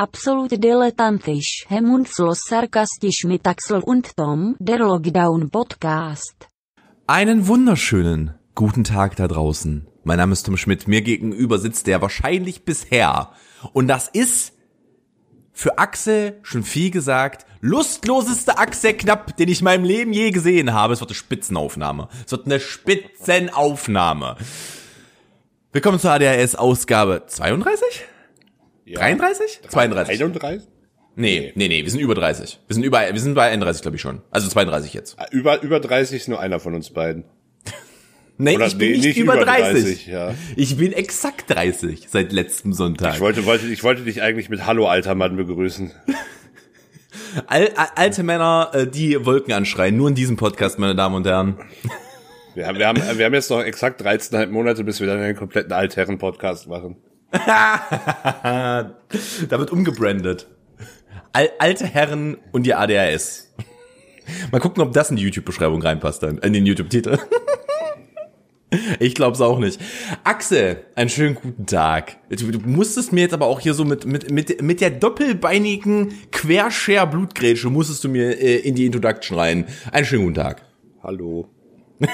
Absolut dilettantisch hemmungslos sarkastisch mit Axel und Tom, der Lockdown Podcast. Einen wunderschönen guten Tag da draußen. Mein Name ist Tom Schmidt. Mir gegenüber sitzt der wahrscheinlich bisher. Und das ist für Axel schon viel gesagt, lustloseste Axel Knapp, den ich in meinem Leben je gesehen habe. Es wird eine Spitzenaufnahme. Es wird eine Spitzenaufnahme. Willkommen zur ADHS Ausgabe 32? Ja. 33? 32. 31? Nee, nee, nee, wir sind über 30. Wir sind über, wir sind bei 31, glaube ich schon. Also 32 jetzt. Ah, Über, über 30 ist nur einer von uns beiden. Nee, Oder ich bin nee, nicht, nicht über über 30. 30, ja. Ich bin exakt 30 seit letztem Sonntag. Ich wollte, wollte, ich wollte dich eigentlich mit Hallo, alter Mann begrüßen. Al, al, alte Männer, äh, die Wolken anschreien, nur in diesem Podcast, meine Damen und Herren. Wir haben, wir haben, wir haben jetzt noch exakt 13,5 Monate, bis wir dann einen kompletten Altherren-Podcast machen. da wird umgebrandet. Al, alte Herren und die ADHS. Mal gucken, ob das in die YouTube-Beschreibung reinpasst dann, in den YouTube-Titel. Ich glaub's auch nicht. Axel, einen schönen guten Tag. Du, du musstest mir jetzt aber auch hier so mit, mit, mit, mit der doppelbeinigen Quershare-Blutgrätsche musstest du mir äh, in die Introduction rein. Einen schönen guten Tag. Hallo.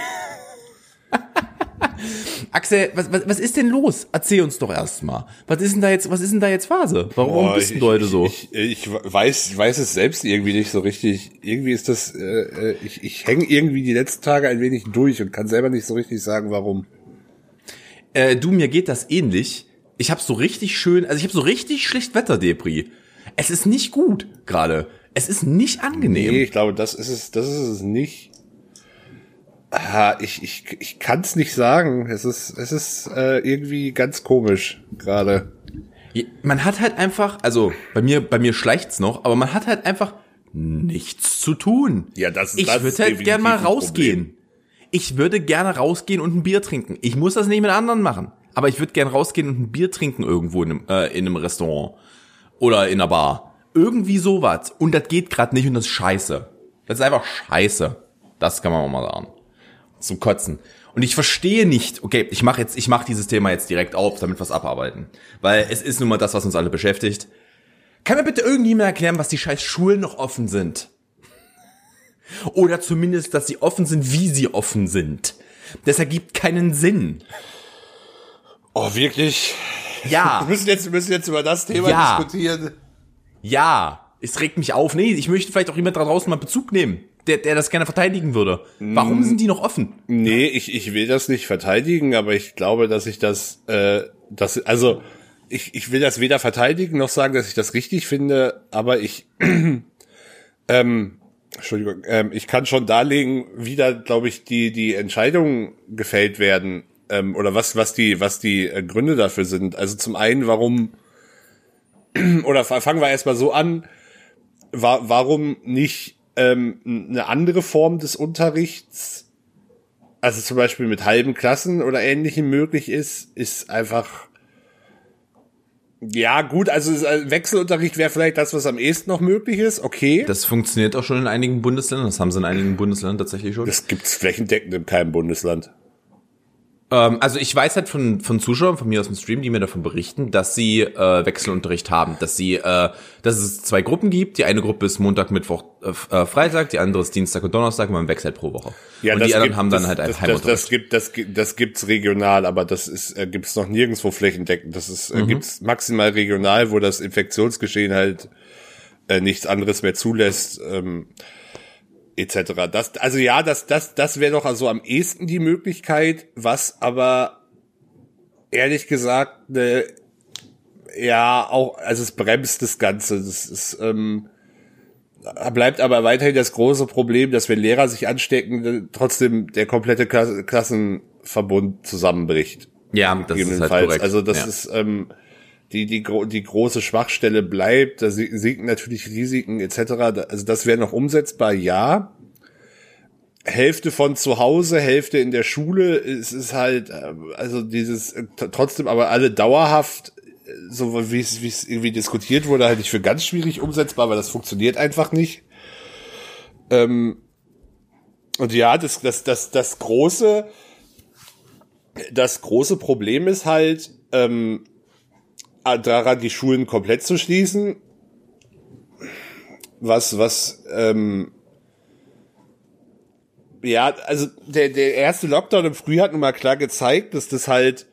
Axel, was, was, was ist denn los? Erzähl uns doch erstmal. Was ist denn da jetzt, was ist denn da jetzt Phase? Warum, warum Boah, bist ich, du heute ich, so? Ich, ich, weiß, ich weiß es selbst irgendwie nicht so richtig. Irgendwie ist das, äh, äh, ich, ich hänge irgendwie die letzten Tage ein wenig durch und kann selber nicht so richtig sagen, warum. Äh, du, mir geht das ähnlich. Ich habe so richtig schön, also ich habe so richtig schlecht Wetter-Depri. Es ist nicht gut gerade. Es ist nicht angenehm. Nee, ich glaube, das ist es, das ist es nicht. Ah, ich ich, ich kann es nicht sagen. Es ist, es ist äh, irgendwie ganz komisch gerade. Man hat halt einfach, also bei mir, bei mir schleicht's noch, aber man hat halt einfach nichts zu tun. Ja, das- Ich das würde ist halt definitiv gern mal rausgehen. Ich würde gerne rausgehen und ein Bier trinken. Ich muss das nicht mit anderen machen. Aber ich würde gern rausgehen und ein Bier trinken irgendwo in einem, äh, in einem Restaurant. Oder in einer Bar. Irgendwie sowas. Und das geht gerade nicht und das ist scheiße. Das ist einfach scheiße. Das kann man auch mal sagen. Zum Kotzen. Und ich verstehe nicht, okay, ich mache jetzt, ich mache dieses Thema jetzt direkt auf, damit wir es abarbeiten. Weil es ist nun mal das, was uns alle beschäftigt. Kann mir bitte irgendjemand erklären, was die scheiß Schulen noch offen sind? Oder zumindest, dass sie offen sind, wie sie offen sind. Das ergibt keinen Sinn. Oh, wirklich? Wir Ja, müssen jetzt, wir müssen jetzt über das Thema Ja. diskutieren. ja, es regt mich auf. Nee, ich möchte vielleicht auch jemand da draußen mal Bezug nehmen, der, der das gerne verteidigen würde. Warum sind die noch offen? Nee, ich, ich will das nicht verteidigen, aber ich glaube, dass ich das, äh, das, also, ich, ich will das weder verteidigen noch sagen, dass ich das richtig finde, aber ich, ähm, Entschuldigung, ähm, ich kann schon darlegen, wie da, glaube ich, die, die Entscheidungen gefällt werden, ähm, oder was, was die, was die äh, Gründe dafür sind. Also zum einen, warum, oder fangen wir erstmal so an, wa warum nicht ähm, eine andere Form des Unterrichts also zum Beispiel mit halben Klassen oder ähnlichem möglich ist, ist einfach ja gut, also äh, Wechselunterricht wäre vielleicht das, was am ehesten noch möglich ist, okay. Das funktioniert auch schon in einigen Bundesländern. Das haben sie in einigen Bundesländern tatsächlich schon. Das gibt's flächendeckend in keinem Bundesland. Ähm, also ich weiß halt von, von Zuschauern von mir aus dem Stream, die mir davon berichten, dass sie äh, Wechselunterricht haben, dass sie, äh, dass es zwei Gruppen gibt. Die eine Gruppe ist Montag, Mittwoch, äh, äh, Freitag, die andere ist Dienstag und Donnerstag und man wechselt pro Woche. und die das anderen gibt- haben dann das, halt das, einfach das, das Heimunterricht. gibt das das gibt's regional, aber das ist äh, gibt's noch nirgendwo flächendeckend. Das ist äh, Mhm. gibt's maximal regional, wo das Infektionsgeschehen halt äh, nichts anderes mehr zulässt. Ähm, etc. Das, also ja, das, das, das wäre doch also am ehesten die Möglichkeit, was aber ehrlich gesagt, ne, ja, auch, also es bremst das Ganze. Das ist, ähm, bleibt aber weiterhin das große Problem, dass wenn Lehrer sich anstecken, trotzdem der komplette Klasse, Klassenverbund zusammenbricht. ja, das ist halt gegebenenfalls. korrekt. Also das ja. ist ähm, die die die große Schwachstelle bleibt. Da si- sinken natürlich Risiken etc. Also das wäre noch umsetzbar, ja. Hälfte von zu Hause, Hälfte in der Schule. Es ist halt äh, also dieses äh, trotzdem aber alle dauerhaft äh, so wie es wie es irgendwie diskutiert wurde, halte ich für ganz schwierig umsetzbar, weil das funktioniert einfach nicht. Ähm, und ja, das das das das große das große Problem ist halt, ähm, daran, die Schulen komplett zu schließen. Was, was, ähm, ja, also der, der erste Lockdown im Frühjahr hat nun mal klar gezeigt, dass das halt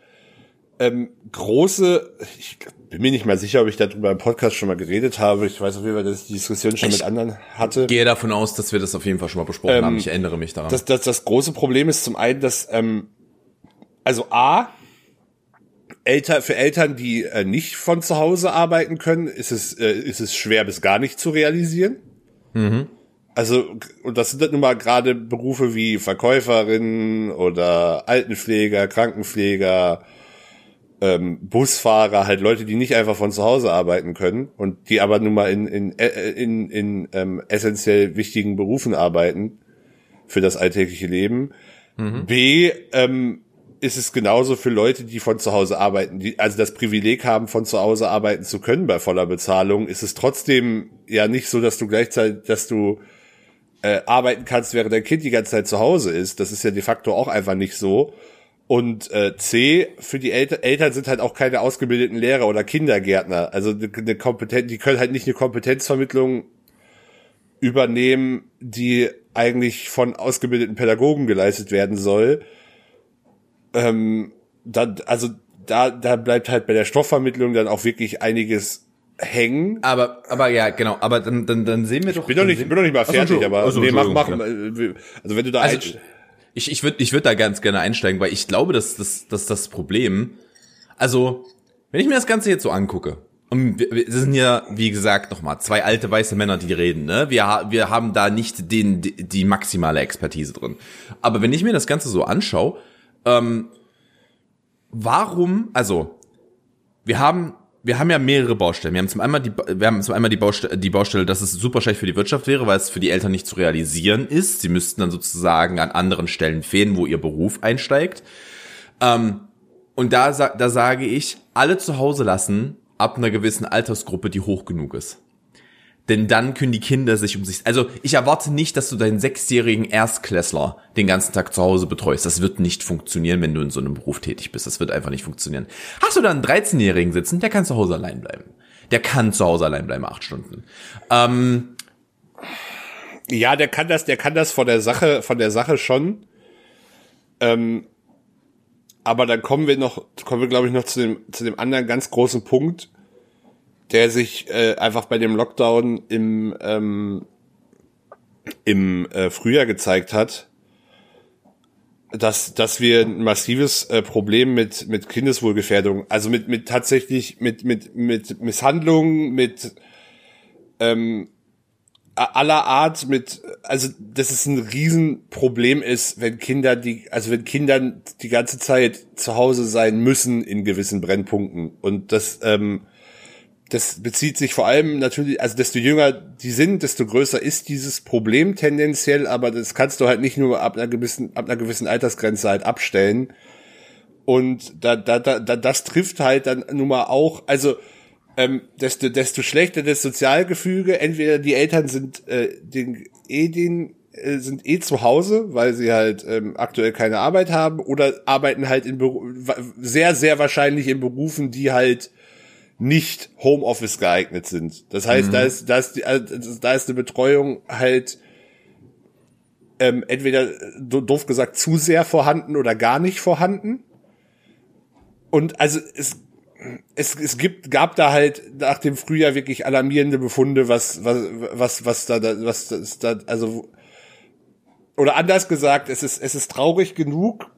ähm, große, ich bin mir nicht mal sicher, ob ich darüber im Podcast schon mal geredet habe. Ich weiß auf jeden Fall, dass ich die Diskussion schon ich mit anderen hatte. Gehe davon aus, dass wir das auf jeden Fall schon mal besprochen ähm, haben. Ich erinnere mich daran. Das, das, das große Problem ist zum einen, dass ähm, also A, Eltern, für Eltern, die äh, nicht von zu Hause arbeiten können, ist es, äh, ist es schwer bis gar nicht zu realisieren. Mhm. Also, und das sind nun mal gerade Berufe wie Verkäuferinnen oder Altenpfleger, Krankenpfleger, ähm, Busfahrer, halt Leute, die nicht einfach von zu Hause arbeiten können und die aber nun mal in, in, äh, in, in ähm, essentiell wichtigen Berufen arbeiten für das alltägliche Leben. Mhm. B, ähm, ist es genauso für Leute, die von zu Hause arbeiten, die also das Privileg haben, von zu Hause arbeiten zu können bei voller Bezahlung, ist es trotzdem ja nicht so, dass du gleichzeitig, dass du äh, arbeiten kannst, während dein Kind die ganze Zeit zu Hause ist. Das ist ja de facto auch einfach nicht so. Und äh, C, für die Eltern, Eltern sind halt auch keine ausgebildeten Lehrer oder Kindergärtner. Also eine, eine die können halt nicht eine Kompetenzvermittlung übernehmen, die eigentlich von ausgebildeten Pädagogen geleistet werden soll. Ähm, dann, also da, da bleibt halt bei der Stoffvermittlung dann auch wirklich einiges hängen. Aber, aber ja, genau. Aber dann, dann, dann sehen wir doch. Ich bin doch nicht, bin doch nicht mal fertig, also, aber also, nee, mach, mach, ja. also wenn du da also, ich, ich würde, ich würde da ganz gerne einsteigen, weil ich glaube, dass, dass, dass das Problem, also wenn ich mir das Ganze jetzt so angucke, und wir, wir sind ja, wie gesagt, nochmal zwei alte weiße Männer, die reden, ne? Wir, wir haben da nicht den, die, die maximale Expertise drin. Aber wenn ich mir das Ganze so anschaue, ähm, warum, also, wir haben wir haben ja mehrere Baustellen. Wir haben zum einmal die, wir haben zum einmal die Baustelle, die Baustelle, dass es super schlecht für die Wirtschaft wäre, weil es für die Eltern nicht zu realisieren ist. Sie müssten dann sozusagen an anderen Stellen fehlen, wo ihr Beruf einsteigt. Ähm, und da, da sage ich, alle zu Hause lassen ab einer gewissen Altersgruppe, die hoch genug ist. Denn dann können die Kinder sich um sich, also ich erwarte nicht, dass du deinen sechsjährigen Erstklässler den ganzen Tag zu Hause betreust. Das wird nicht funktionieren, wenn du in so einem Beruf tätig bist. Das wird einfach nicht funktionieren. Hast du da einen 13-Jährigen sitzen, der kann zu Hause allein bleiben. Der kann zu Hause allein bleiben, acht Stunden. Ähm, ja, der kann das, der kann das von der Sache, von der Sache schon. Ähm, aber dann kommen wir noch, kommen wir glaube ich noch zu dem, zu dem anderen ganz großen Punkt der sich äh, einfach bei dem Lockdown im, ähm, im äh, Frühjahr gezeigt hat, dass, dass wir ein massives äh, Problem mit, mit Kindeswohlgefährdung, also mit, mit tatsächlich mit, mit, mit Misshandlungen, mit ähm, aller Art mit, also dass es ein Riesenproblem ist, wenn Kinder die, also wenn Kinder die ganze Zeit zu Hause sein müssen in gewissen Brennpunkten. Und das ähm, das bezieht sich vor allem natürlich, also desto jünger die sind, desto größer ist dieses Problem tendenziell, aber das kannst du halt nicht nur ab einer gewissen, ab einer gewissen Altersgrenze halt abstellen. Und da, da, da, da das trifft halt dann nun mal auch, also ähm, desto, desto schlechter das Sozialgefüge, entweder die Eltern sind äh, den, eh den äh, sind eh zu Hause, weil sie halt ähm, aktuell keine Arbeit haben oder arbeiten halt in Beru sehr, sehr wahrscheinlich in Berufen, die halt nicht Homeoffice geeignet sind. Das heißt, mhm. da ist, da ist, also, da ist eine Betreuung halt ähm, entweder doof gesagt zu sehr vorhanden oder gar nicht vorhanden. Und also es, es, es gibt, gab da halt nach dem Frühjahr wirklich alarmierende Befunde, was, was, was, was da, was das da, also, oder anders gesagt, es ist, es ist traurig genug,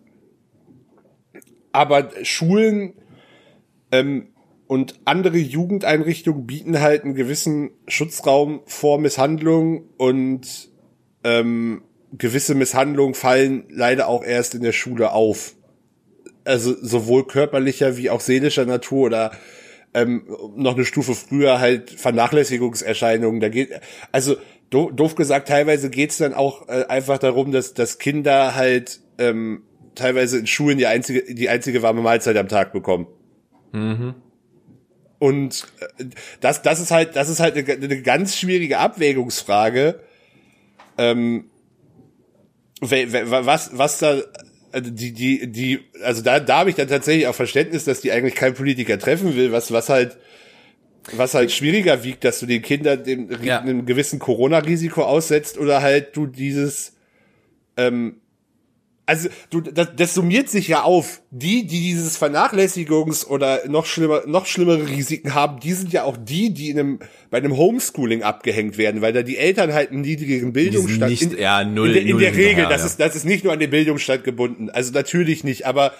aber Schulen, ähm, und andere Jugendeinrichtungen bieten halt einen gewissen Schutzraum vor Misshandlung und ähm, gewisse Misshandlungen fallen leider auch erst in der Schule auf. Also sowohl körperlicher wie auch seelischer Natur oder ähm, noch eine Stufe früher halt Vernachlässigungserscheinungen. Da geht also do, doof gesagt, teilweise geht's dann auch äh, einfach darum, dass, dass Kinder halt ähm, teilweise in Schulen die einzige die einzige warme Mahlzeit am Tag bekommen. Mhm. Und äh, das, das ist halt, das ist halt eine, eine ganz schwierige Abwägungsfrage. Ähm, was, was da, also die, die, die, also da, da habe ich dann tatsächlich auch Verständnis, dass die eigentlich kein Politiker treffen will, was, was halt, was halt schwieriger wiegt, dass du den Kindern dem, Ja. einem gewissen Corona-Risiko aussetzt oder halt du dieses, ähm, also du, das, das summiert sich ja auf. Die, die dieses Vernachlässigungs- oder noch schlimmer, noch schlimmere Risiken haben, die sind ja auch die, die in einem, bei einem Homeschooling abgehängt werden, weil da die Eltern halt einen niedrigeren Bildungsstand nicht- in, ja, null- in, der- in null der Regel, hinterher, das ja. ist, das ist nicht nur an den Bildungsstand gebunden. Also natürlich nicht, aber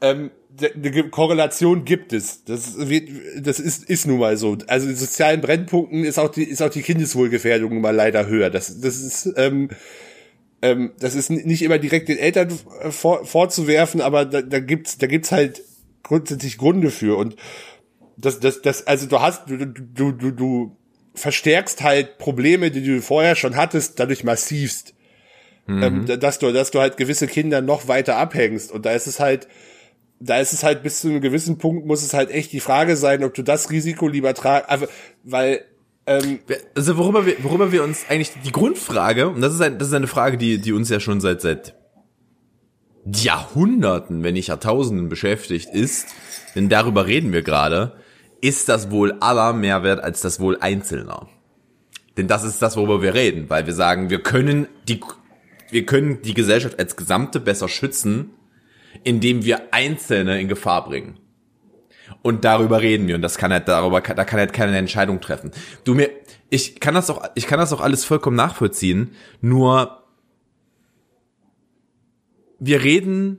ähm, eine Korrelation gibt es. Das wird, das ist, ist nun mal so. Also in sozialen Brennpunkten ist auch die, ist auch die Kindeswohlgefährdung nun mal leider höher. Das, das ist, ähm, ähm, das ist nicht immer direkt den Eltern äh, vor, vorzuwerfen, aber da, da gibt's, da gibt's halt grundsätzlich Gründe für. Und das, das, das, also du hast, du, du, du, du verstärkst halt Probleme, die du vorher schon hattest, dadurch massivst. Ähm, da- dass du, dass du halt gewisse Kinder noch weiter abhängst. Und da ist es halt, da ist es halt bis zu einem gewissen Punkt muss es halt echt die Frage sein, ob du das Risiko lieber tragst, also, weil ähm, Also worüber wir, worüber wir uns eigentlich die Grundfrage, und das ist, ein, das ist eine Frage, die, die uns ja schon seit, seit Jahrhunderten, wenn nicht Jahrtausenden beschäftigt ist, denn darüber reden wir gerade, ist das Wohl aller mehr wert als das Wohl Einzelner? Denn das ist das, worüber wir reden, weil wir sagen, wir können die, wir können die Gesellschaft als Gesamte besser schützen, indem wir Einzelne in Gefahr bringen. Und darüber reden wir und das kann halt darüber da kann halt keine Entscheidung treffen. Du mir ich kann das auch ich kann das auch alles vollkommen nachvollziehen, nur wir reden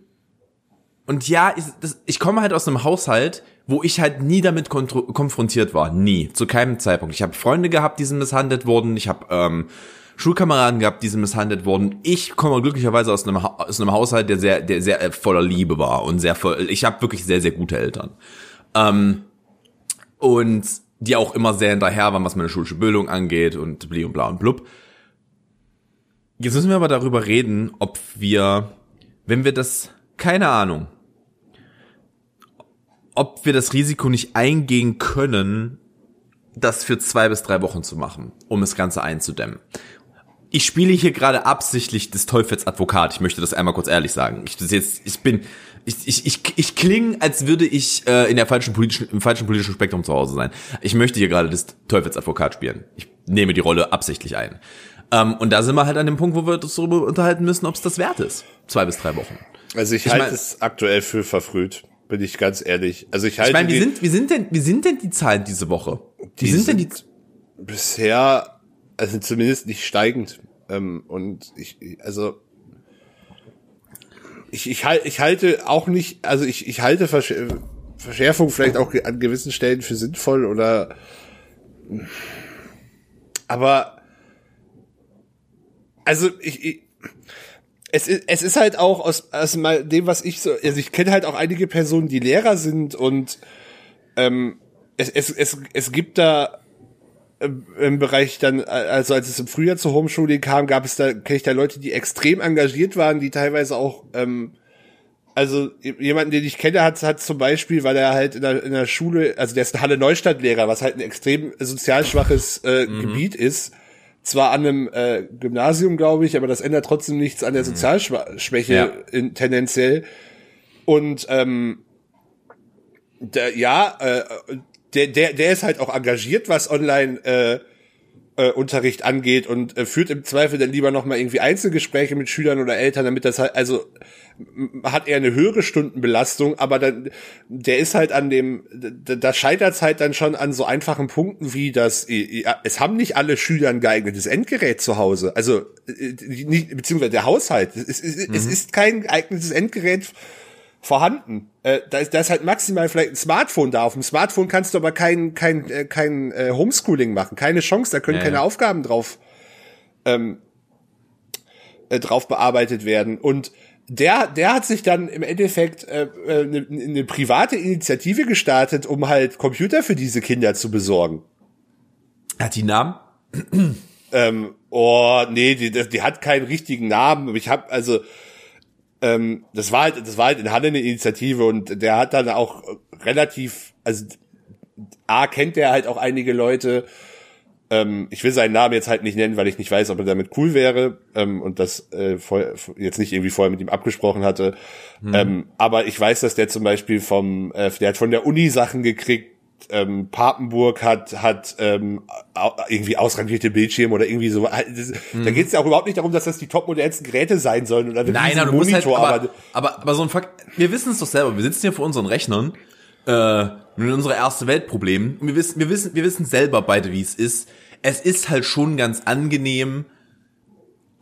und ja, ich, das, ich komme halt aus einem Haushalt, wo ich halt nie damit konfrontiert war, nie, zu keinem Zeitpunkt. Ich habe Freunde gehabt, die sind misshandelt wurden, ich habe ähm, Schulkameraden gehabt, die sind misshandelt wurden. Ich komme glücklicherweise aus einem, aus einem Haushalt, der sehr, der sehr äh, voller Liebe war und sehr voll. Ich habe wirklich sehr, sehr gute Eltern. Ähm, und die auch immer sehr hinterher waren, was meine schulische Bildung angeht und bli und bla und blub. Jetzt müssen wir aber darüber reden, ob wir, wenn wir das, keine Ahnung, ob wir das Risiko nicht eingehen können, das für zwei bis drei Wochen zu machen, um das Ganze einzudämmen. Ich spiele hier gerade absichtlich des Teufels Advokat. Ich möchte das einmal kurz ehrlich sagen. Ich, jetzt, ich bin, ich, ich, ich, ich klinge, als würde ich äh, in der falschen politischen, im falschen politischen Spektrum zu Hause sein. Ich möchte hier gerade des Teufels Advokat spielen. Ich nehme die Rolle absichtlich ein. Ähm, und da sind wir halt an dem Punkt, wo wir uns darüber unterhalten müssen, ob es das wert ist. Zwei bis drei Wochen. Also ich, Ich halte es aktuell für verfrüht, bin ich ganz ehrlich. Also ich halte Ich meine, wie die- sind, wie sind denn, wie sind denn die Zahlen diese Woche? Wie Die sind denn die? sind bisher, also zumindest nicht steigend. Ähm, und ich, also ich, ich, ich halte auch nicht, also ich, ich halte Versch Verschärfung vielleicht auch an gewissen Stellen für sinnvoll oder aber also ich, ich es ist, es ist halt auch aus, aus dem, was ich so, also ich kenne halt auch einige Personen, die Lehrer sind und ähm, es, es, es, es gibt da im- Bereich dann, also als es im Frühjahr zur Homeschooling kam, gab es da, kenne ich da Leute, die extrem engagiert waren, die teilweise auch, ähm, also jemanden, den ich kenne, hat, hat zum Beispiel, weil er halt in der, in der Schule, also der ist ein Halle-Neustadt-Lehrer, was halt ein extrem sozial schwaches äh, Gebiet ist, zwar an einem äh, Gymnasium, glaube ich, aber das ändert trotzdem nichts an der Sozialschwäche Ja. in, tendenziell. Und ähm, der, ja, äh, der, der, der ist halt auch engagiert, was Online äh, äh, Unterricht angeht und äh, führt im Zweifel dann lieber noch mal irgendwie Einzelgespräche mit Schülern oder Eltern, damit das halt, also hat er eine höhere Stundenbelastung, aber dann der ist halt an dem, da, scheitert es halt dann schon an so einfachen Punkten wie das, ja, es haben nicht alle Schüler ein geeignetes Endgerät zu Hause, also äh, nicht, beziehungsweise der Haushalt, es, es, es ist kein geeignetes Endgerät vorhanden. Äh, da, ist, da ist halt maximal vielleicht ein Smartphone da. Auf dem Smartphone kannst du aber kein, kein, äh, kein äh, Homeschooling machen. Keine Chance, da können Ja, keine ja. Aufgaben drauf, ähm, äh, drauf bearbeitet werden. Und der, der hat sich dann im Endeffekt äh, äh, eine, eine private Initiative gestartet, um halt Computer für diese Kinder zu besorgen. Hat die Namen? Ähm, oh, nee, die, die hat keinen richtigen Namen. Ich habe also ähm, das war halt, das war halt in Halle eine Initiative und der hat dann auch relativ, also A kennt der halt auch einige Leute Ähm, ich will seinen Namen jetzt halt nicht nennen, weil ich nicht weiß, ob er damit cool wäre ähm, und das äh, voll, jetzt nicht irgendwie vorher mit ihm abgesprochen hatte. Mhm. Ähm, aber ich weiß, dass der zum Beispiel vom, äh, der hat von der Uni Sachen gekriegt, ähm, Papenburg hat hat ähm, irgendwie ausrangierte Bildschirme oder irgendwie so. Mhm. Da geht es ja auch überhaupt nicht darum, dass das die topmodernsten Geräte sein sollen oder Nein, nein, du Monitor, halt, aber, aber, aber, aber so ein Fakt, wir wissen es doch selber. Wir sitzen hier vor unseren Rechnern äh, mit unserer erste Weltproblemen und wir wissen, wir wissen, wir wissen selber beide, wie es ist. Es ist halt schon ganz angenehm,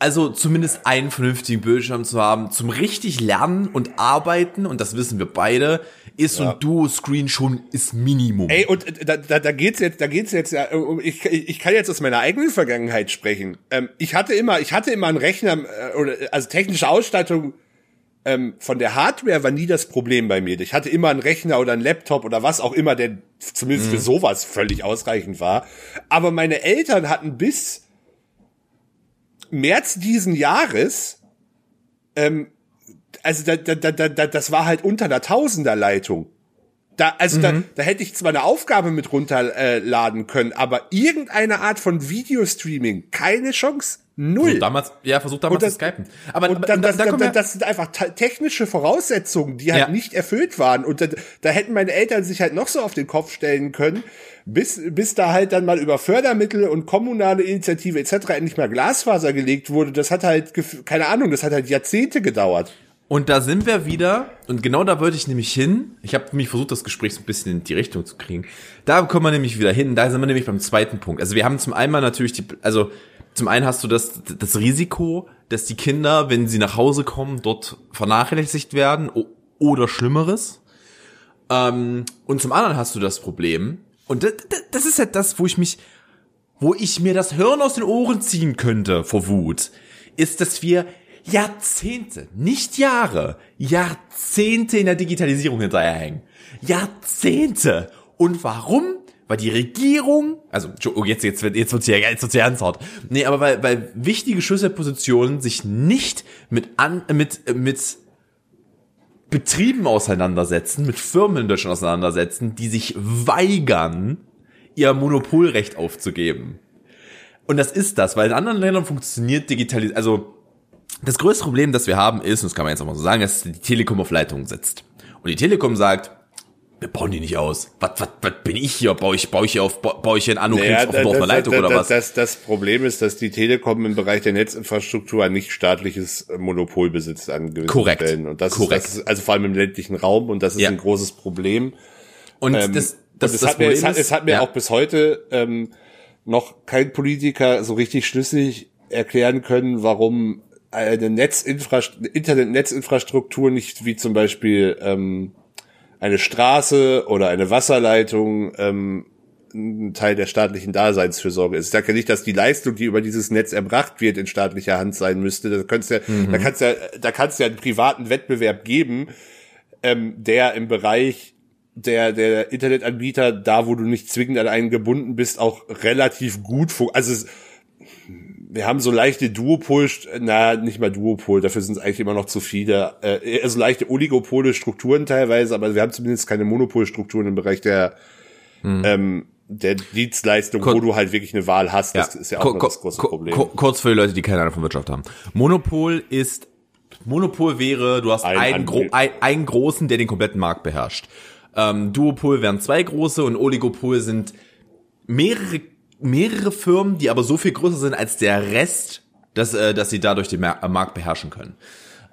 also zumindest einen vernünftigen Bildschirm zu haben, zum richtig lernen und arbeiten, und das wissen wir beide, ist ja. so ein Duo-Screen schon ist Minimum. Ey, und da, da, da geht's jetzt, da geht's jetzt ja, ich, ich kann jetzt aus meiner eigenen Vergangenheit sprechen. Ähm, ich hatte immer, ich hatte immer einen Rechner, äh, oder, also technische Ausstattung ähm, von der Hardware war nie das Problem bei mir. Ich hatte immer einen Rechner oder einen Laptop oder was auch immer, der zumindest mhm. für sowas völlig ausreichend war. Aber meine Eltern hatten bis März diesen Jahres, ähm, also da, da, da, da, das war halt unter der Tausenderleitung. Da, also mhm. da, da hätte ich zwar eine Aufgabe mit runterladen können, aber irgendeine Art von Videostreaming, keine Chance. Null. Versuch damals, ja, versuch damals das, zu skypen. Aber, und dann, das, da, da, das sind einfach technische Voraussetzungen, die halt ja. nicht erfüllt waren. Und da, da hätten meine Eltern sich halt noch so auf den Kopf stellen können, bis, bis da halt dann mal über Fördermittel und kommunale Initiative etc. endlich mal Glasfaser gelegt wurde. Das hat halt, keine Ahnung, das hat halt Jahrzehnte gedauert. Und da sind wir wieder, und genau da wollte ich nämlich hin. Ich habe mich versucht, das Gespräch so ein bisschen in die Richtung zu kriegen. Da kommen wir nämlich wieder hin. Da sind wir nämlich beim zweiten Punkt. Also wir haben zum einen natürlich die, also zum einen hast du das, das Risiko, dass die Kinder, wenn sie nach Hause kommen, dort vernachlässigt werden oder Schlimmeres. Ähm, und zum anderen hast du das Problem, und das, das ist halt das, wo ich mich, wo ich mir das Hirn aus den Ohren ziehen könnte vor Wut, ist, dass wir Jahrzehnte, nicht Jahre, Jahrzehnte in der Digitalisierung hinterherhängen. Jahrzehnte. Und warum? Weil die Regierung, also oh, jetzt jetzt wird jetzt wird's ja jetzt wird's ja ernsthaft. Nee, aber weil weil wichtige Schlüsselpositionen sich nicht mit an mit mit Betrieben auseinandersetzen, mit Firmen in Deutschland auseinandersetzen, die sich weigern, ihr Monopolrecht aufzugeben. Und das ist das, weil in anderen Ländern funktioniert Digitalisierung, also das größte Problem, das wir haben, ist, und das kann man jetzt auch mal so sagen, dass die Telekom auf Leitung sitzt. Und die Telekom sagt, wir bauen die nicht aus. Was, was, was bin ich hier? Baue ich, baue ich hier auf, baue ich hier in Anno naja, auf, eine Leitung das, oder was? Das, das Problem ist, dass die Telekom im Bereich der Netzinfrastruktur ein nicht staatliches Monopol besitzt an gewissen Korrekt. Stellen. Und das Korrekt. Ist, das ist also vor allem im ländlichen Raum und das ist ja. ein großes Problem. Und ähm, das, das, und es, das hat mir, es, hat, es hat mir ja. auch bis heute ähm, noch kein Politiker so richtig schlüssig erklären können, warum eine Netzinfrastruktur, Internet-Netzinfrastruktur nicht wie zum Beispiel ähm, eine Straße oder eine Wasserleitung ähm, ein Teil der staatlichen Daseinsfürsorge ist. Ich sage ja nicht, dass die Leistung, die über dieses Netz erbracht wird, in staatlicher Hand sein müsste. Da kannst ja, mhm. da kannst ja, da kannst ja einen privaten Wettbewerb geben, ähm, der im Bereich der der Internetanbieter, da wo du nicht zwingend an einen gebunden bist, auch relativ gut, also es, wir haben so leichte Duopol, na, nicht mal Duopol, dafür sind es eigentlich immer noch zu viele, äh, also leichte Oligopole Strukturen teilweise, aber wir haben zumindest keine Monopolstrukturen im Bereich der, hm. ähm, der Dienstleistung, Kur wo du halt wirklich eine Wahl hast. Das ist ja auch das große Problem. Kurz für die Leute, die keine Ahnung von Wirtschaft haben. Monopol ist, Monopol wäre, du hast ein einen, gro ein, einen großen, der den kompletten Markt beherrscht. Ähm, Duopol wären zwei große und Oligopol sind mehrere mehrere Firmen, die aber so viel größer sind als der Rest, dass, äh, dass sie dadurch den äh, Markt beherrschen können.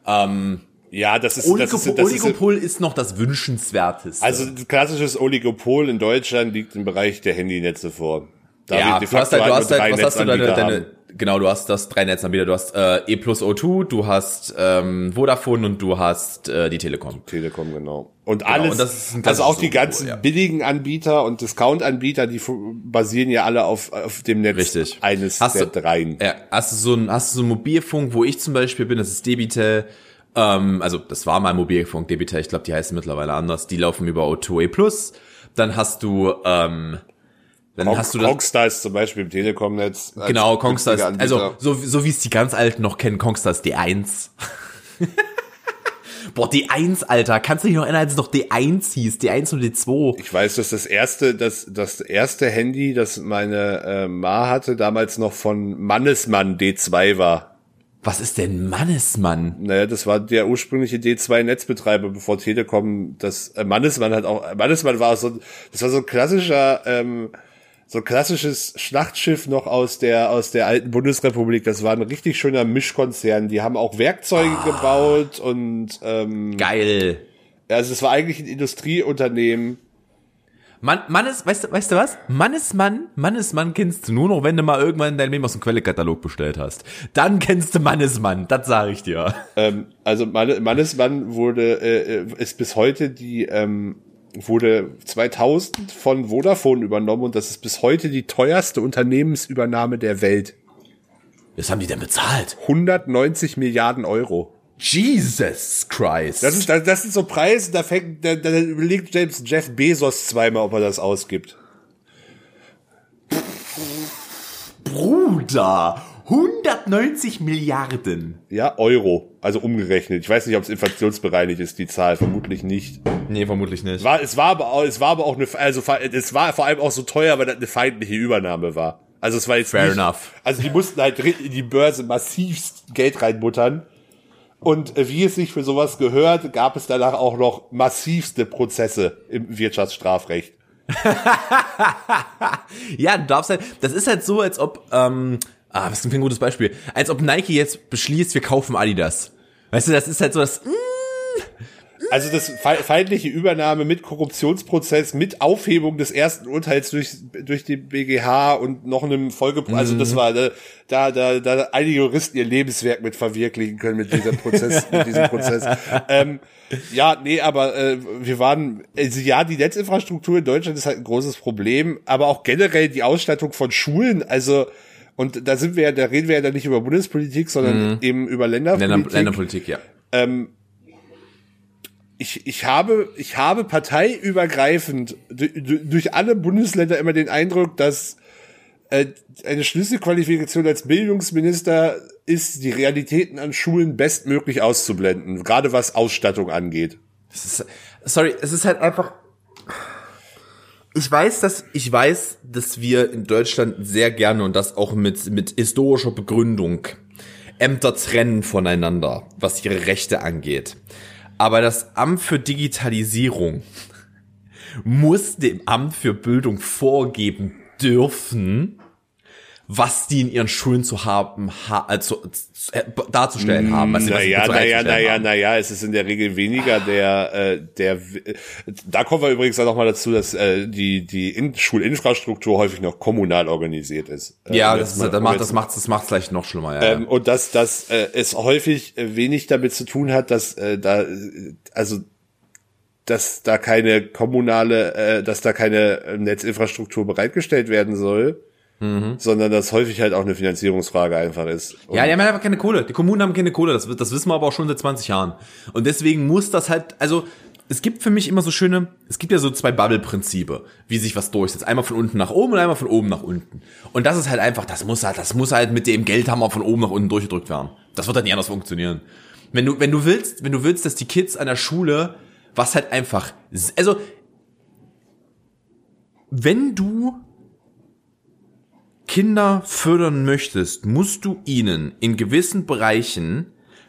Ähm, ja, das ist, Oligopol, das ist, das Oligopol ist, ist noch das wünschenswerteste. Also klassisches Oligopol in Deutschland liegt im Bereich der Handynetze vor. Da ja, du hast, halt, du hast halt, was hast du deine, deine, genau, du hast das drei Netzanbieter, du hast äh, E plus O2, du hast ähm, Vodafone und du hast äh, die Telekom. Telekom, genau. Und genau, alles, und das ist also auch die ganzen ja. billigen Anbieter und Discount-Anbieter, die basieren ja alle auf, auf dem Netz Richtig. eines hast der du, dreien. Ja, hast du so ein, hast du so ein Mobilfunk, wo ich zum Beispiel bin, das ist Debitel, ähm, also das war mal Mobilfunk, Debitel, ich glaube, die heißen mittlerweile anders, die laufen über O2A Plus. Dann hast du ähm, dann Kong, hast du das. Kongstar ist zum Beispiel im Telekom-Netz. Genau, Kongstar ist, also so, so wie es die ganz Alten noch kennen, Kongstar ist die Eins. Boah, D1, Alter. Kannst du dich noch erinnern, als es noch D1 hieß? D1 und D2. Ich weiß, dass das erste, das, das erste Handy, das meine äh, Ma hatte, damals noch von Mannesmann D2 war. Was ist denn Mannesmann? Naja, das war der ursprüngliche D2-Netzbetreiber, bevor Telekom das äh, Mannesmann hat auch. Mannesmann war so, das war so ein klassischer, ähm, so ein klassisches Schlachtschiff noch aus der aus der alten Bundesrepublik. Das war ein richtig schöner Mischkonzern. Die haben auch Werkzeuge Ah. gebaut und ähm, Geil. also es war eigentlich ein Industrieunternehmen. Mann, Mannes, weißt du, weißt du was? Mannesmann, Mannesmann kennst du nur noch, wenn du mal irgendwann dein Leben aus dem Quellekatalog bestellt hast. Dann kennst du Mannesmann, das sage ich dir. Ähm, also Manne- Mannesmann wurde äh, äh, ist bis heute die ähm, wurde 2000 von Vodafone übernommen und das ist bis heute die teuerste Unternehmensübernahme der Welt. Was haben die denn bezahlt? 190 Milliarden Euro. Jesus Christ. Das ist das, das sind so Preise, da fängt da, da überlegt selbst Jeff Bezos zweimal, ob er das ausgibt. Bruder. 190 Milliarden. Ja, Euro, also umgerechnet. Ich weiß nicht, ob es inflationsbereinigt ist, die Zahl, vermutlich nicht. Nee, vermutlich nicht. War, es war aber auch, es war aber auch eine, also es war vor allem auch so teuer, weil das eine feindliche Übernahme war. Also es war jetzt Fair nicht, enough. Also die mussten halt in die Börse massivst Geld reinbuttern. Und äh, wie es sich für sowas gehört, gab es danach auch noch massivste Prozesse im Wirtschaftsstrafrecht. Ja, du darfst halt, das ist halt so, als ob, ähm, ah, was ist denn für ein gutes Beispiel? Als ob Nike jetzt beschließt, wir kaufen Adidas. Weißt du, das ist halt so das, mm, Also das fe- feindliche Übernahme mit Korruptionsprozess, mit Aufhebung des ersten Urteils durch, durch die BGH und noch einem Folge, also das war, äh, da, da, da einige Juristen ihr Lebenswerk mit verwirklichen können mit diesem Prozess, mit diesem Prozess. Ähm, ja, nee, aber äh, wir waren, also ja, die Netzinfrastruktur in Deutschland ist halt ein großes Problem, aber auch generell die Ausstattung von Schulen, also und da sind wir ja, da reden wir ja dann nicht über Bundespolitik, sondern eben über Länderpolitik Länder, Länderpolitik, ja. ich, ich habe, ich habe parteiübergreifend durch, alle Bundesländer immer den Eindruck, dass äh, eine Schlüsselqualifikation als Bildungsminister ist, die Realitäten an Schulen bestmöglich auszublenden, gerade was Ausstattung angeht. Ist, sorry, es ist halt einfach. Ich weiß, dass ich weiß, dass wir in Deutschland sehr gerne und das auch mit mit historischer Begründung Ämter trennen voneinander, was ihre Rechte angeht. Aber das Amt für Digitalisierung muss dem Amt für Bildung vorgeben dürfen, was die in ihren Schulen zu haben, ha also äh, darzustellen haben. Was Naja, naja, naja, naja, es ist in der Regel weniger der, äh, der, da kommen wir übrigens auch nochmal dazu, dass äh, die, die in Schulinfrastruktur häufig noch kommunal organisiert ist. Äh, Ja, das, das um macht das macht das macht's vielleicht noch schlimmer. Ja, Ähm, ja. und dass dass äh, es häufig äh, wenig damit zu tun hat, dass äh, da äh, also dass da keine kommunale, äh, dass da keine äh, Netzinfrastruktur bereitgestellt werden soll, sondern dass häufig halt auch eine Finanzierungsfrage einfach ist. Und ja, die haben einfach keine Kohle. Die Kommunen haben keine Kohle. Das, das wissen wir aber auch schon seit 20 Jahren. Und deswegen muss das halt, also es gibt für mich immer so schöne, es gibt ja so zwei Bubble-Prinzipe, wie sich was durchsetzt. Einmal von unten nach oben und einmal von oben nach unten. Und das ist halt einfach, das muss halt, das muss halt mit dem Geldhammer von oben nach unten durchgedrückt werden. Das wird dann nicht anders funktionieren. Wenn du, wenn du willst, wenn du willst, dass die Kids an der Schule, was halt einfach, also, wenn du Kinder fördern möchtest, musst du ihnen in gewissen Bereichen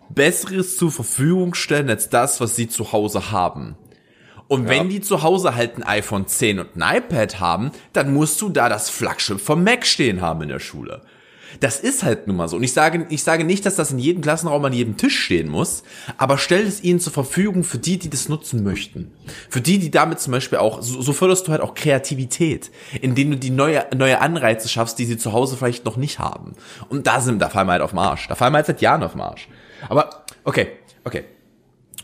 Besseres zur Verfügung stellen als das, was sie zu Hause haben. Und wenn die zu Hause halt ein iPhone 10 und ein iPad haben, dann musst du da das Flaggschiff vom Mac stehen haben in der Schule. Das ist halt nun mal so. Und ich sage, ich sage nicht, dass das in jedem Klassenraum an jedem Tisch stehen muss, aber stell es ihnen zur Verfügung für die, die das nutzen möchten. Für die, die damit zum Beispiel auch, so, so förderst du halt auch Kreativität, indem du die neue, neue Anreize schaffst, die sie zu Hause vielleicht noch nicht haben. Und da sind, da fallen wir halt auf den Arsch. Da fallen wir halt seit Jahren auf den Arsch. Aber, okay, okay.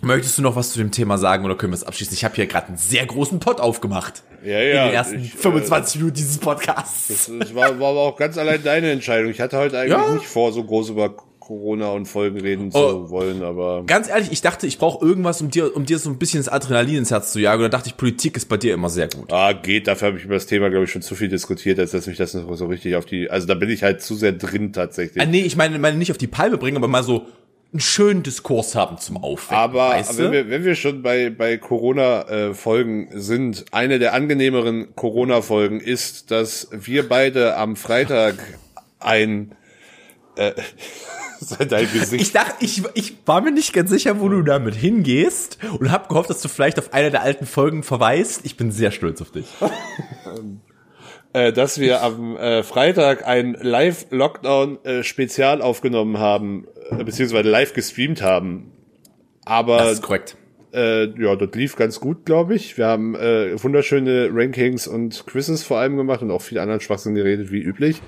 Möchtest du noch was zu dem Thema sagen oder können wir es abschließen? Ich habe hier gerade einen sehr großen Pot aufgemacht. Ja, ja, In den ersten ich, äh, 25 Minuten dieses Podcasts. Das war, war aber auch ganz allein deine Entscheidung. Ich hatte heute eigentlich Ja. nicht vor, so groß über Corona und Folgen reden zu Oh. wollen, aber Ganz ehrlich, ich dachte, ich brauche irgendwas, um dir, um dir so ein bisschen das Adrenalin ins Herz zu jagen. Und da dachte ich, Politik ist bei dir immer sehr gut. ah, geht. Dafür habe ich über das Thema, glaube ich, schon zu viel diskutiert, als dass mich das noch so richtig auf die. Also da bin ich halt zu sehr drin tatsächlich. Ah, nee, ich meine, meine nicht auf die Palme bringen, aber mal so einen schönen Diskurs haben zum Aufwecken. Aber weißt wenn, du? wir, wenn wir schon bei, bei Corona-Folgen sind, eine der angenehmeren Corona-Folgen ist, dass wir beide am Freitag ein äh, dein Gesicht. Ich dachte, ich, ich war mir nicht ganz sicher, wo du damit hingehst und habe gehofft, dass du vielleicht auf eine der alten Folgen verweist. Ich bin sehr stolz auf dich. äh, dass wir am äh, Freitag ein Live-Lockdown-Spezial aufgenommen haben, äh, beziehungsweise live gestreamt haben. Aber Das ist korrekt. äh, ja, das lief ganz gut, glaube ich. Wir haben äh, wunderschöne Rankings und Quizzes vor allem gemacht und auch viel anderen Schwachsinn geredet, wie üblich.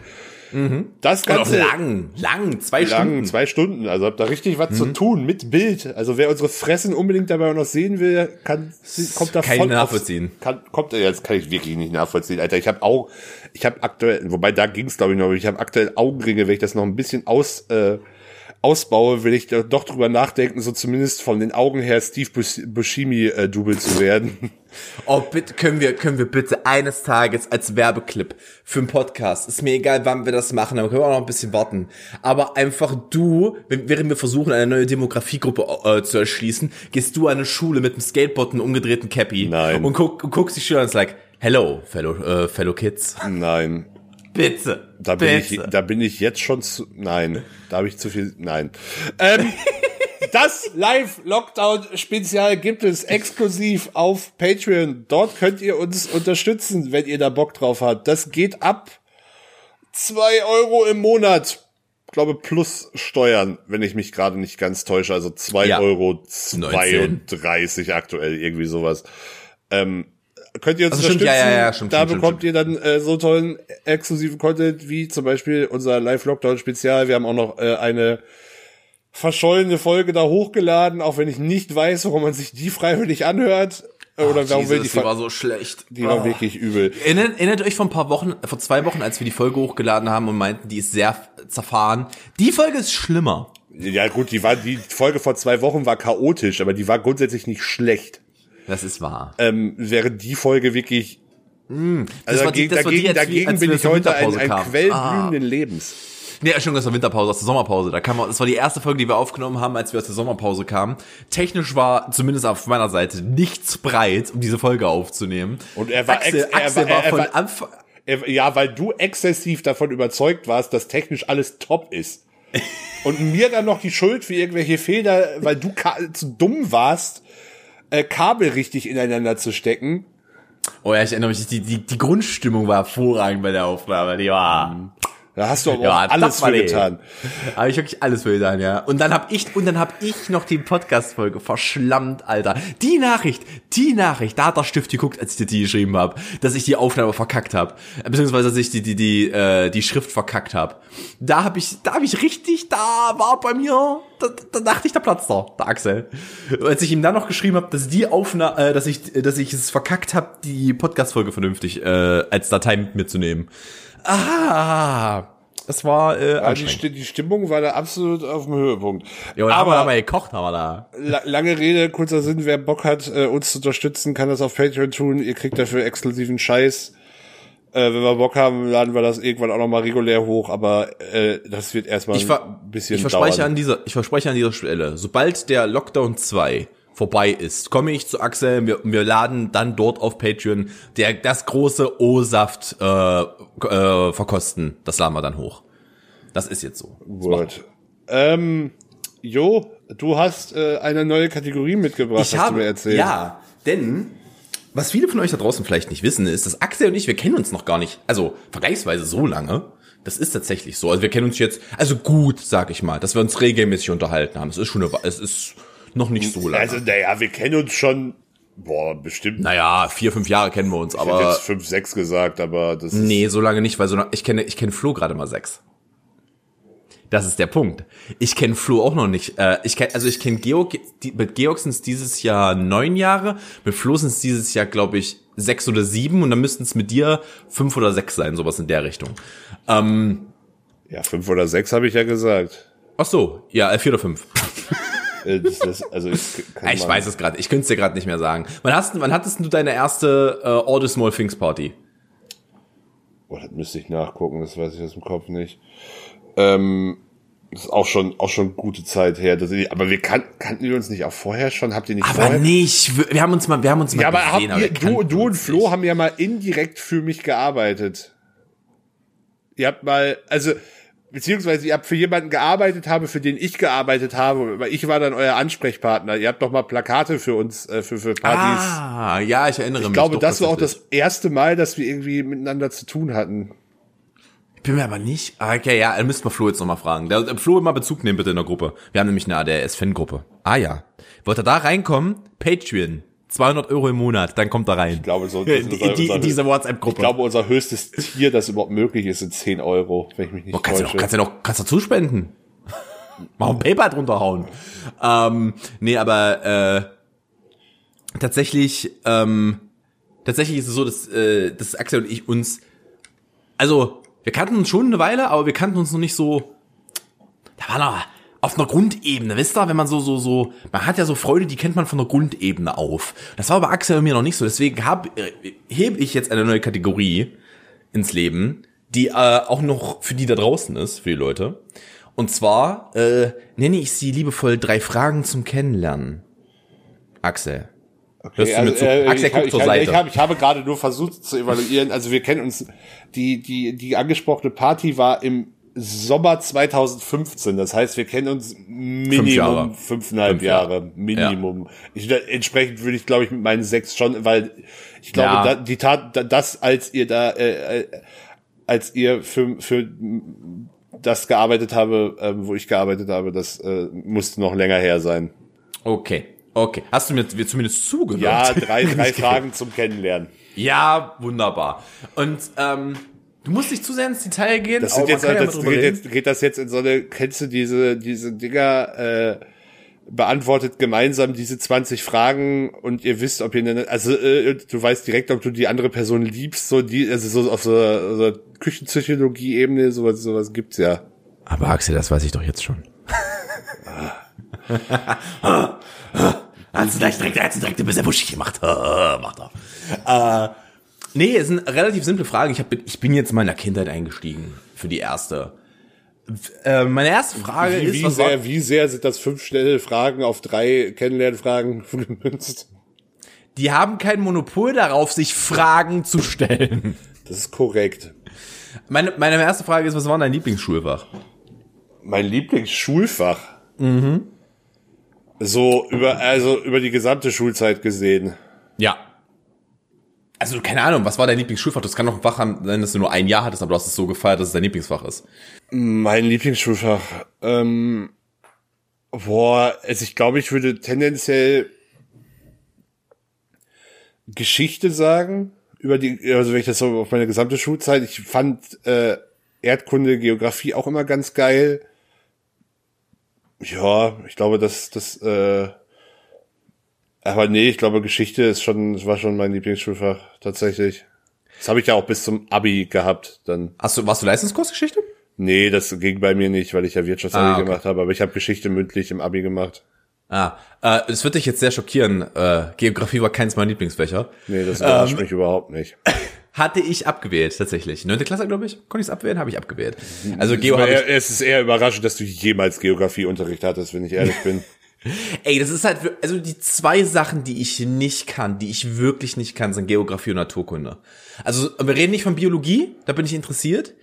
Das Und auch Ganze lang, lang, zwei lang, Stunden. zwei Stunden. Also habt da richtig was zu tun mit Bild. Also wer unsere Fressen unbedingt dabei noch sehen will, kann kommt da Kann ich voll nachvollziehen. Aufs, kann, kommt jetzt kann ich wirklich nicht nachvollziehen, Alter. Ich habe auch, ich habe aktuell, wobei da ging's glaube ich noch, aber ich habe aktuell Augenringe, wenn ich das noch ein bisschen aus äh, ausbaue, will ich da doch drüber nachdenken, so zumindest von den Augen her Steve Bus Buscemi äh, Double zu werden. Oh, bitte, können wir, können wir bitte eines Tages als Werbeclip für einen Podcast, ist mir egal, wann wir das machen, aber können wir auch noch ein bisschen warten. Aber einfach du, während wir versuchen, eine neue Demografiegruppe äh, zu erschließen, gehst du an eine Schule mit einem Skateboard und einem umgedrehten Cappy. Nein. Und guck, guckst die Schüler und ist like, hello, fellow, äh, fellow kids. Nein. Bitte. Da bin, bitte. ich, da bin ich jetzt schon zu. Nein, da habe ich zu viel. Nein. Ähm, das Live-Lockdown-Spezial gibt es exklusiv auf Patreon. Dort könnt ihr uns unterstützen, wenn ihr da Bock drauf habt. Das geht ab zwei Euro im Monat. Ich glaube, plus Steuern, wenn ich mich gerade nicht ganz täusche. Also zwei Ja. Euro 19. 32 aktuell, irgendwie sowas. Ähm, könnt ihr uns Also stimmt, unterstützen. ja, ja, ja, stimmt, da stimmt, bekommt ihr dann äh, so tollen exklusiven Content wie zum Beispiel unser Live-Lockdown-Spezial. Wir haben auch noch äh, eine verschollene Folge da hochgeladen, auch wenn ich nicht weiß, warum man sich die freiwillig anhört. Äh, Oder Ach, warum will die, Jesus, die war so schlecht. die war Oh. wirklich übel. Erinnert, erinnert euch vor ein paar Wochen, vor zwei Wochen, als wir die Folge hochgeladen haben und meinten, die ist sehr zerfahren. Die Folge ist schlimmer. Ja gut, die war die Folge vor zwei Wochen war chaotisch, aber die war grundsätzlich nicht schlecht. Das ist wahr. Ähm, wäre die Folge wirklich also war die- dagegen, die, dagegen, wir- dagegen als bin ich heute ein, ein. Quell Ah. blühenden Lebens. Nee, schon aus der Winterpause, aus der Sommerpause. Da kam, das war die erste Folge, die wir aufgenommen haben, als wir aus der Sommerpause kamen. Technisch war zumindest auf meiner Seite nichts breit, um diese Folge aufzunehmen. Und er war Axel, ex- er war- war, er von Anfang. Ja, weil du exzessiv davon überzeugt warst, dass technisch alles top ist. Und mir dann noch die Schuld für irgendwelche Fehler, weil du zu dumm warst, äh, Kabel richtig ineinander zu stecken. Oh ja, ich erinnere mich, die, die, die Grundstimmung war hervorragend bei der Aufnahme. Die war. Da hast du aber Ja, auch alles für getan. Habe ich wirklich alles für getan, ja. Und dann hab ich, und dann hab ich noch die Podcast-Folge verschlammt, Alter. Die Nachricht, die Nachricht, da hat der Stift geguckt, als ich dir die geschrieben habe, dass ich die Aufnahme verkackt habe. Beziehungsweise, dass ich die, die, die, äh, die Schrift verkackt habe. Da hab ich, da hab ich richtig, da war bei mir, da, da dachte ich, da platzt er, der Axel. Als ich ihm dann noch geschrieben habe, dass die Aufnahme, äh, dass ich, dass ich es verkackt habe, die Podcast-Folge vernünftig äh, als Datei mit mir zu nehmen. Ah, das war äh, Ja, die, die Stimmung war da absolut auf dem Höhepunkt. Ja, und haben wir, aber haben wir gekocht, haben wir da. la lange Rede, kurzer Sinn, wer Bock hat, äh, uns zu unterstützen, kann das auf Patreon tun. Ihr kriegt dafür exklusiven Scheiß. Äh, wenn wir Bock haben, laden wir das irgendwann auch nochmal regulär hoch, aber äh, das wird erstmal Ich, ein bisschen ich verspreche dauern. an dieser, ich verspreche an dieser Stelle, sobald der Lockdown 2 vorbei ist, komme ich zu Axel, wir, wir laden dann dort auf Patreon der, das große O-Saft äh, äh, verkosten. Das laden wir dann hoch. Das ist jetzt so. Word. Ähm, Jo, du hast äh, eine neue Kategorie mitgebracht, Ich hast habe, du mir erzählt. ja, denn was viele von euch da draußen vielleicht nicht wissen, ist, dass Axel und ich, wir kennen uns noch gar nicht, also vergleichsweise so lange. Das ist tatsächlich so. Also wir kennen uns jetzt, also gut, sag ich mal, dass wir uns regelmäßig unterhalten haben. Es ist schon, eine, es ist noch nicht so lange. Also, naja, wir kennen uns schon, boah, bestimmt, naja, vier, fünf Jahre kennen wir uns, ich aber jetzt fünf, sechs gesagt, aber das ist, nee, so lange nicht, weil so ich kenne, ich kenne Flo gerade mal sechs. Das ist der Punkt. Ich kenne Flo auch noch nicht. Äh, ich kenn, also ich kenne Georg, mit Georg sind es dieses Jahr neun Jahre, mit Flo sind es dieses Jahr, glaube ich, sechs oder sieben und dann müssten es mit dir fünf oder sechs sein, sowas in der Richtung. Ähm, ja, fünf oder sechs habe ich ja gesagt. ach so, ja, äh, vier oder fünf. Äh, das, das, also ich, Ja, ich weiß es gerade, ich könnte es dir gerade nicht mehr sagen. Wann, hast, wann hattest du deine erste äh, All the Small Things Party? Boah, das müsste ich nachgucken, das weiß ich aus dem Kopf nicht. Ähm, Das ist auch schon, auch schon gute Zeit her. Das, aber wir kan kannten wir uns nicht auch vorher schon? Habt ihr nicht Aber vorher? nicht. Wir haben uns mal, wir haben uns mal ja, aber gesehen, habt ihr, du, kannten du und Flo nicht. haben ja mal indirekt für mich gearbeitet. Ihr habt mal, also, beziehungsweise ihr habt für jemanden gearbeitet habe, für den ich gearbeitet habe, aber ich war dann euer Ansprechpartner. Ihr habt doch mal Plakate für uns, äh, für, für Partys. Ah, ja, ich erinnere mich. ich glaube, doch, das war auch das erste Mal, dass wir irgendwie miteinander zu tun hatten. Ich bin mir aber nicht. Ah, Okay, ja, dann müssten wir Flo jetzt nochmal fragen. Der, der Flo immer Bezug nehmen bitte in der Gruppe. Wir haben nämlich eine ADS-Fan-Gruppe. Ah ja. Wollt ihr da reinkommen? Patreon. 200 Euro im Monat, dann kommt da rein. Ich glaube, so, in, in, die, in diese ich WhatsApp-Gruppe. glaube, unser höchstes Tier, das überhaupt möglich ist, sind 10 Euro, wenn ich mich nicht Boah, kannst du täusche. noch, kannst du noch, kannst du zuspenden. Mal ein Paper drunter hauen. Ähm, nee, aber äh, tatsächlich, ähm, tatsächlich ist es so, dass, äh, dass Axel und ich uns, also wir kannten uns schon eine Weile, aber wir kannten uns noch nicht so. Da war noch auf einer Grundebene, wisst ihr, wenn man so, so, so, man hat ja so Freude, die kennt man von der Grundebene auf. Das war bei Axel und mir noch nicht so, deswegen hab, äh, hebe ich jetzt eine neue Kategorie ins Leben, die äh, auch noch für die da draußen ist, für die Leute. Und zwar äh, nenne ich sie liebevoll drei Fragen zum Kennenlernen. Axel. Mir zu? äh, Axel, ich, guck ich, zur ich, Seite. Ich habe, ich habe gerade nur versucht zu evaluieren. Also wir kennen uns. Die die die angesprochene Party war im Sommer 2015. Das heißt, wir kennen uns Minimum Jahre. fünfeinhalb Fünf Jahre. Jahre. Minimum. Ich, entsprechend würde ich, glaube ich, mit meinen sechs schon, weil ich glaube, Ja. da, die Tat, da- das, als ihr da, äh, äh, als ihr für für das gearbeitet habe, ähm, wo ich gearbeitet habe, das äh, musste noch länger her sein. Okay, okay. Hast du mir zumindest zugehört? Ja, drei, drei. Fragen zum Kennenlernen. Ja, wunderbar. Und ähm, du musst nicht zu sehr ins Detail gehen. Das aber sind jetzt, man kann ja das geht, jetzt, geht das jetzt in so eine, kennst du diese, diese Dinger, äh, beantwortet gemeinsam diese 20 Fragen und ihr wisst, ob ihr, eine, also äh, du weißt direkt, ob du die andere Person liebst, so die, also so auf so, so Küchenpsychologie-Ebene, sowas, sowas gibt's ja. Aber Axel, das weiß ich doch jetzt schon. Hast du gleich direkt, hast du direkt ein bisschen wuschig gemacht. Macht er. Nee, es sind relativ simple Fragen. Ich, hab, ich bin jetzt in meiner Kindheit eingestiegen für die erste. Äh, meine erste Frage Wie, ist, wie, was war, sehr, wie sehr sind das fünf schnelle Fragen auf drei Kennenlernfragen gemünzt? die haben kein Monopol darauf, sich Fragen zu stellen. Das ist korrekt. Meine, meine erste Frage ist, was war dein Lieblingsschulfach? Mein Lieblingsschulfach. Mhm. So über, also über die gesamte Schulzeit gesehen. Ja. Also, keine Ahnung, was war dein Lieblingsschulfach? Das kann doch ein Fach sein, dass du nur ein Jahr hattest, aber du hast es so gefeiert, dass es dein Lieblingsfach ist. Mein Lieblingsschulfach. Ähm, boah, also ich glaube, ich würde tendenziell Geschichte sagen. Über die, also wenn ich das so auf meine gesamte Schulzeit, ich fand äh, Erdkunde, Geografie auch immer ganz geil. Ja, ich glaube, das, das, äh, aber nee, ich glaube, Geschichte ist schon, war schon mein Lieblingsschulfach, tatsächlich. Das habe ich ja auch bis zum Abi gehabt, dann. Hast du, warst du Leistungskursgeschichte? Nee, das ging bei mir nicht, weil ich ja Wirtschaftsabi Ah, okay. gemacht habe, aber ich habe Geschichte mündlich im Abi gemacht. Ah, äh, das wird dich jetzt sehr schockieren. Äh, Geografie war keins meiner Lieblingsfächer. Nee, das überrascht mich überhaupt nicht. Hatte ich abgewählt, tatsächlich. Neunte Klasse, glaube ich. Konnte ich es abwählen? Habe ich abgewählt. Also Geo ich. es ist eher überraschend, dass du jemals Geografieunterricht hattest, wenn ich ehrlich bin. Ey, das ist halt, also die zwei Sachen, die ich nicht kann, die ich wirklich nicht kann, sind Geografie und Naturkunde. Also wir reden nicht von Biologie, da bin ich interessiert.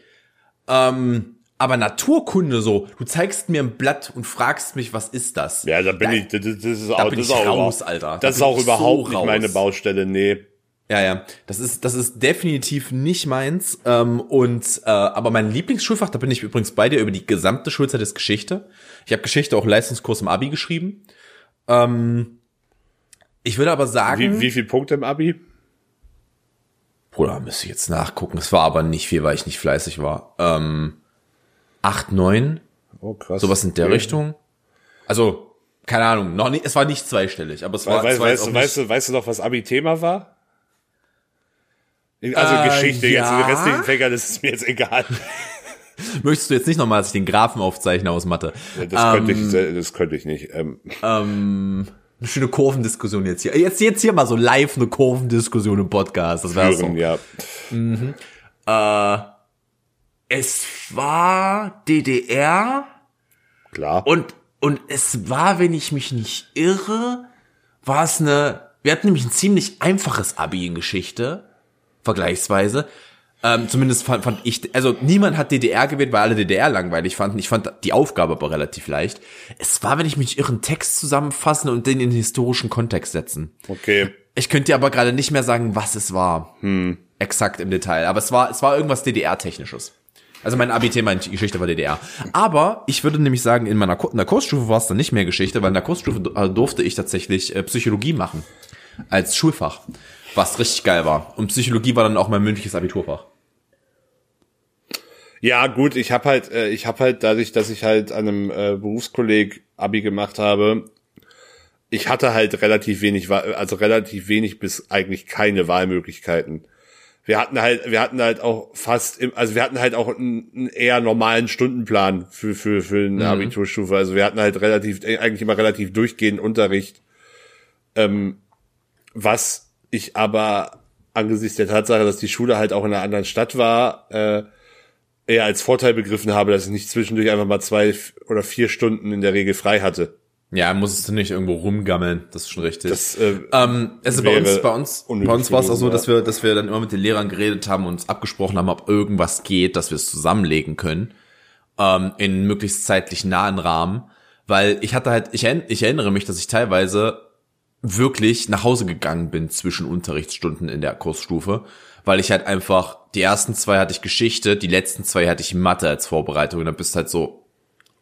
Ähm, aber Naturkunde so, du zeigst mir ein Blatt und fragst mich, was ist das? Ja, da bin Da- ich, das, das ist auch, bin das ist auch raus, über- Alter. Da Das ist auch überhaupt so nicht meine. Baustelle, nee. Ja, ja, das ist das ist definitiv nicht meins. Ähm, und äh, aber mein Lieblingsschulfach, da bin ich übrigens bei dir über die gesamte Schulzeit ist Geschichte. Ich habe Geschichte auch Leistungskurs im Abi geschrieben. Ähm, ich würde aber sagen, Wie, wie viel Punkte im Abi? Bruder, müsste ich jetzt nachgucken. Es war aber nicht viel, weil ich nicht fleißig war. Ähm, acht, neun, Oh, krass. sowas in der Okay. Richtung. Also keine Ahnung, noch nicht. Es war nicht zweistellig, aber es war. Weißt, es war jetzt weißt, du, weißt, du, weißt du noch, was Abi-Thema war? Also Äh, Geschichte, jetzt ja. die restlichen Fächer, das ist mir jetzt egal. Möchtest du jetzt nicht nochmal, dass ich den Graphen aufzeichne aus Mathe? Das könnte ich, das könnte ich nicht. Ähm, Ähm, eine schöne Kurvendiskussion jetzt hier. Jetzt, jetzt hier mal so live eine Kurvendiskussion im Podcast. Das wäre so. ja. Äh, es war DDR Klar. Und, und es war, wenn ich mich nicht irre, war es eine, wir hatten nämlich ein ziemlich einfaches Abi in Geschichte, vergleichsweise. Ähm, zumindest fand, fand ich, also niemand hat DDR gewählt, weil alle DDR langweilig fanden. Ich fand die Aufgabe aber relativ leicht. Es war, wenn ich mich irre, einen Text zusammenfassen und den in den historischen Kontext setzen. Okay. Ich könnte dir aber gerade nicht mehr sagen, was es war. Hm. Exakt im Detail. Aber es war, es war irgendwas DDR-technisches. Also mein Abi-Thema in Geschichte war DDR. Aber ich würde nämlich sagen, in meiner in der Kursstufe war es dann nicht mehr Geschichte, weil in der Kursstufe äh, durfte ich tatsächlich äh, Psychologie machen. Als Schulfach. Was richtig geil war. Und Psychologie war dann auch mein mündliches Abiturfach. Ja, gut, ich habe halt, äh, ich habe halt dadurch, dass ich halt an einem äh, Berufskolleg Abi gemacht habe, ich hatte halt relativ wenig, also relativ wenig bis eigentlich keine Wahlmöglichkeiten. Wir hatten halt, wir hatten halt auch fast, im, also wir hatten halt auch einen, einen eher normalen Stundenplan für für für eine mhm. Abiturstufe. Also wir hatten halt relativ, eigentlich immer relativ durchgehend Unterricht. Ähm, was ich aber angesichts der Tatsache, dass die Schule halt auch in einer anderen Stadt war, äh, eher als Vorteil begriffen habe, dass ich nicht zwischendurch einfach mal zwei oder vier Stunden in der Regel frei hatte. Ja, musstest du nicht irgendwo rumgammeln, das ist schon richtig. Das, äh, ähm, also bei uns, bei uns, bei uns war es auch so, dass wir, dass wir dann immer mit den Lehrern geredet haben und uns abgesprochen haben, ob irgendwas geht, dass wir es zusammenlegen können, ähm, in möglichst zeitlich nahen Rahmen, weil ich hatte halt, ich, ich erinnere mich, dass ich teilweise wirklich nach Hause gegangen bin zwischen Unterrichtsstunden in der Kursstufe, weil ich halt einfach, die ersten zwei hatte ich Geschichte, die letzten zwei hatte ich Mathe als Vorbereitung und dann bist halt so,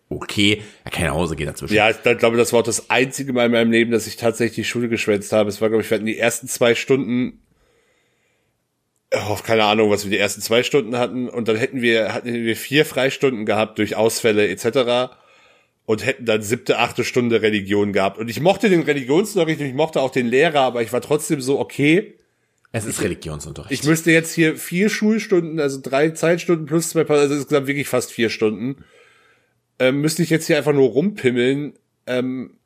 okay, er kann nach Hause gehen dazwischen. Ja, ich glaube, das war auch das einzige Mal in meinem Leben, dass ich tatsächlich die Schule geschwänzt habe. Es war, glaube ich, wir hatten die ersten zwei Stunden, oh, keine Ahnung, was wir die ersten zwei Stunden hatten und dann hätten wir, hatten wir vier Freistunden gehabt durch Ausfälle etc und hätten dann siebte, achte Stunde Religion gehabt. Und ich mochte den Religionsunterricht und ich mochte auch den Lehrer, aber ich war trotzdem so, okay. Es ist Religionsunterricht. Ich müsste jetzt hier vier Schulstunden, also drei Zeitstunden plus zwei, also insgesamt wirklich fast vier Stunden, ähm, müsste ich jetzt hier einfach nur rumpimmeln. Ähm,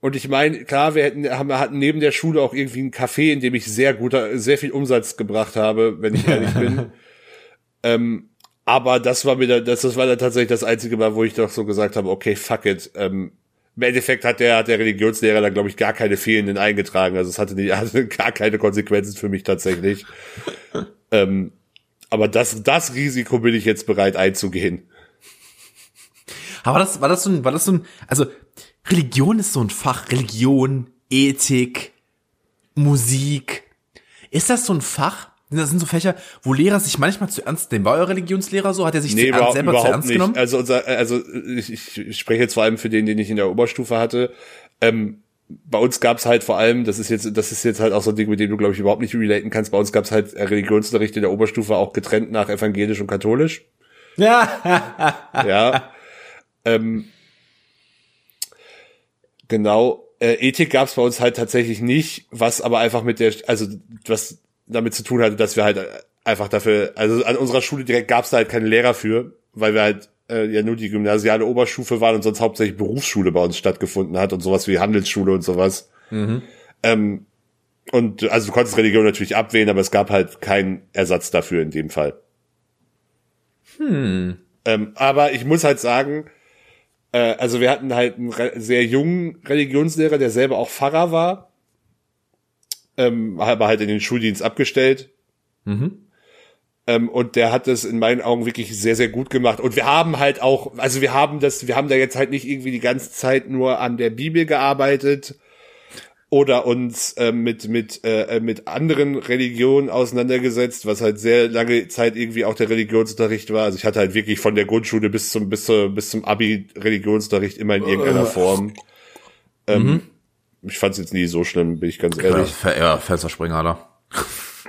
und ich meine, klar, wir hätten, haben, hatten neben der Schule auch irgendwie ein Café, in dem ich sehr guter, sehr viel Umsatz gebracht habe, wenn ich ehrlich bin. Ähm, aber das war mir da, das, das war dann tatsächlich das einzige Mal, wo ich doch so gesagt habe, okay, fuck it. Ähm, Im Endeffekt hat der, hat der Religionslehrer da, glaube ich, gar keine Fehlenden eingetragen. Also es hatte, nicht, hatte gar keine Konsequenzen für mich tatsächlich. ähm, aber das, das Risiko bin ich jetzt bereit einzugehen. Aber das, war das so ein, war das so ein, also Religion ist so ein Fach, Religion, Ethik, Musik. Ist das so ein Fach, das sind so Fächer, wo Lehrer sich manchmal zu ernst nehmen. War euer Religionslehrer so? Hat er sich nee, zu ernst, selber zu ernst nicht. genommen? Also, unser, also ich, ich spreche jetzt vor allem für den, den ich in der Oberstufe hatte. Ähm, bei uns gab's halt vor allem, das ist jetzt, das ist jetzt halt auch so ein Ding, mit dem du, glaube ich, überhaupt nicht relaten kannst. Bei uns gab's halt Religionsunterricht in der Oberstufe auch getrennt nach evangelisch und katholisch. Ja. ja. Ähm, genau. Äh, Ethik gab's bei uns halt tatsächlich nicht, was aber einfach mit der, also was damit zu tun hatte, dass wir halt einfach dafür, also an unserer Schule direkt gab es da halt keine Lehrer für, weil wir halt äh, ja nur die gymnasiale Oberstufe waren und sonst hauptsächlich Berufsschule bei uns stattgefunden hat und sowas wie Handelsschule und sowas. Mhm. Ähm, und also du konntest Religion natürlich abwählen, aber es gab halt keinen Ersatz dafür in dem Fall. Hm. Ähm, aber ich muss halt sagen, äh, also wir hatten halt einen sehr jungen Religionslehrer, der selber auch Pfarrer war ähm, aber halt in den Schuldienst abgestellt. Mhm. Ähm, und der hat das in meinen Augen wirklich sehr, sehr gut gemacht. Und wir haben halt auch, also wir haben das, wir haben da jetzt halt nicht irgendwie die ganze Zeit nur an der Bibel gearbeitet oder uns äh, mit mit äh, mit anderen Religionen auseinandergesetzt, was halt sehr lange Zeit irgendwie auch der Religionsunterricht war. Also ich hatte halt wirklich von der Grundschule bis zum bis zur, bis zum Abi Religionsunterricht immer in irgendeiner Form. Ähm, mhm ich fand es jetzt nie so schlimm, bin ich ganz ehrlich. Ja, ja Fensterspringer da.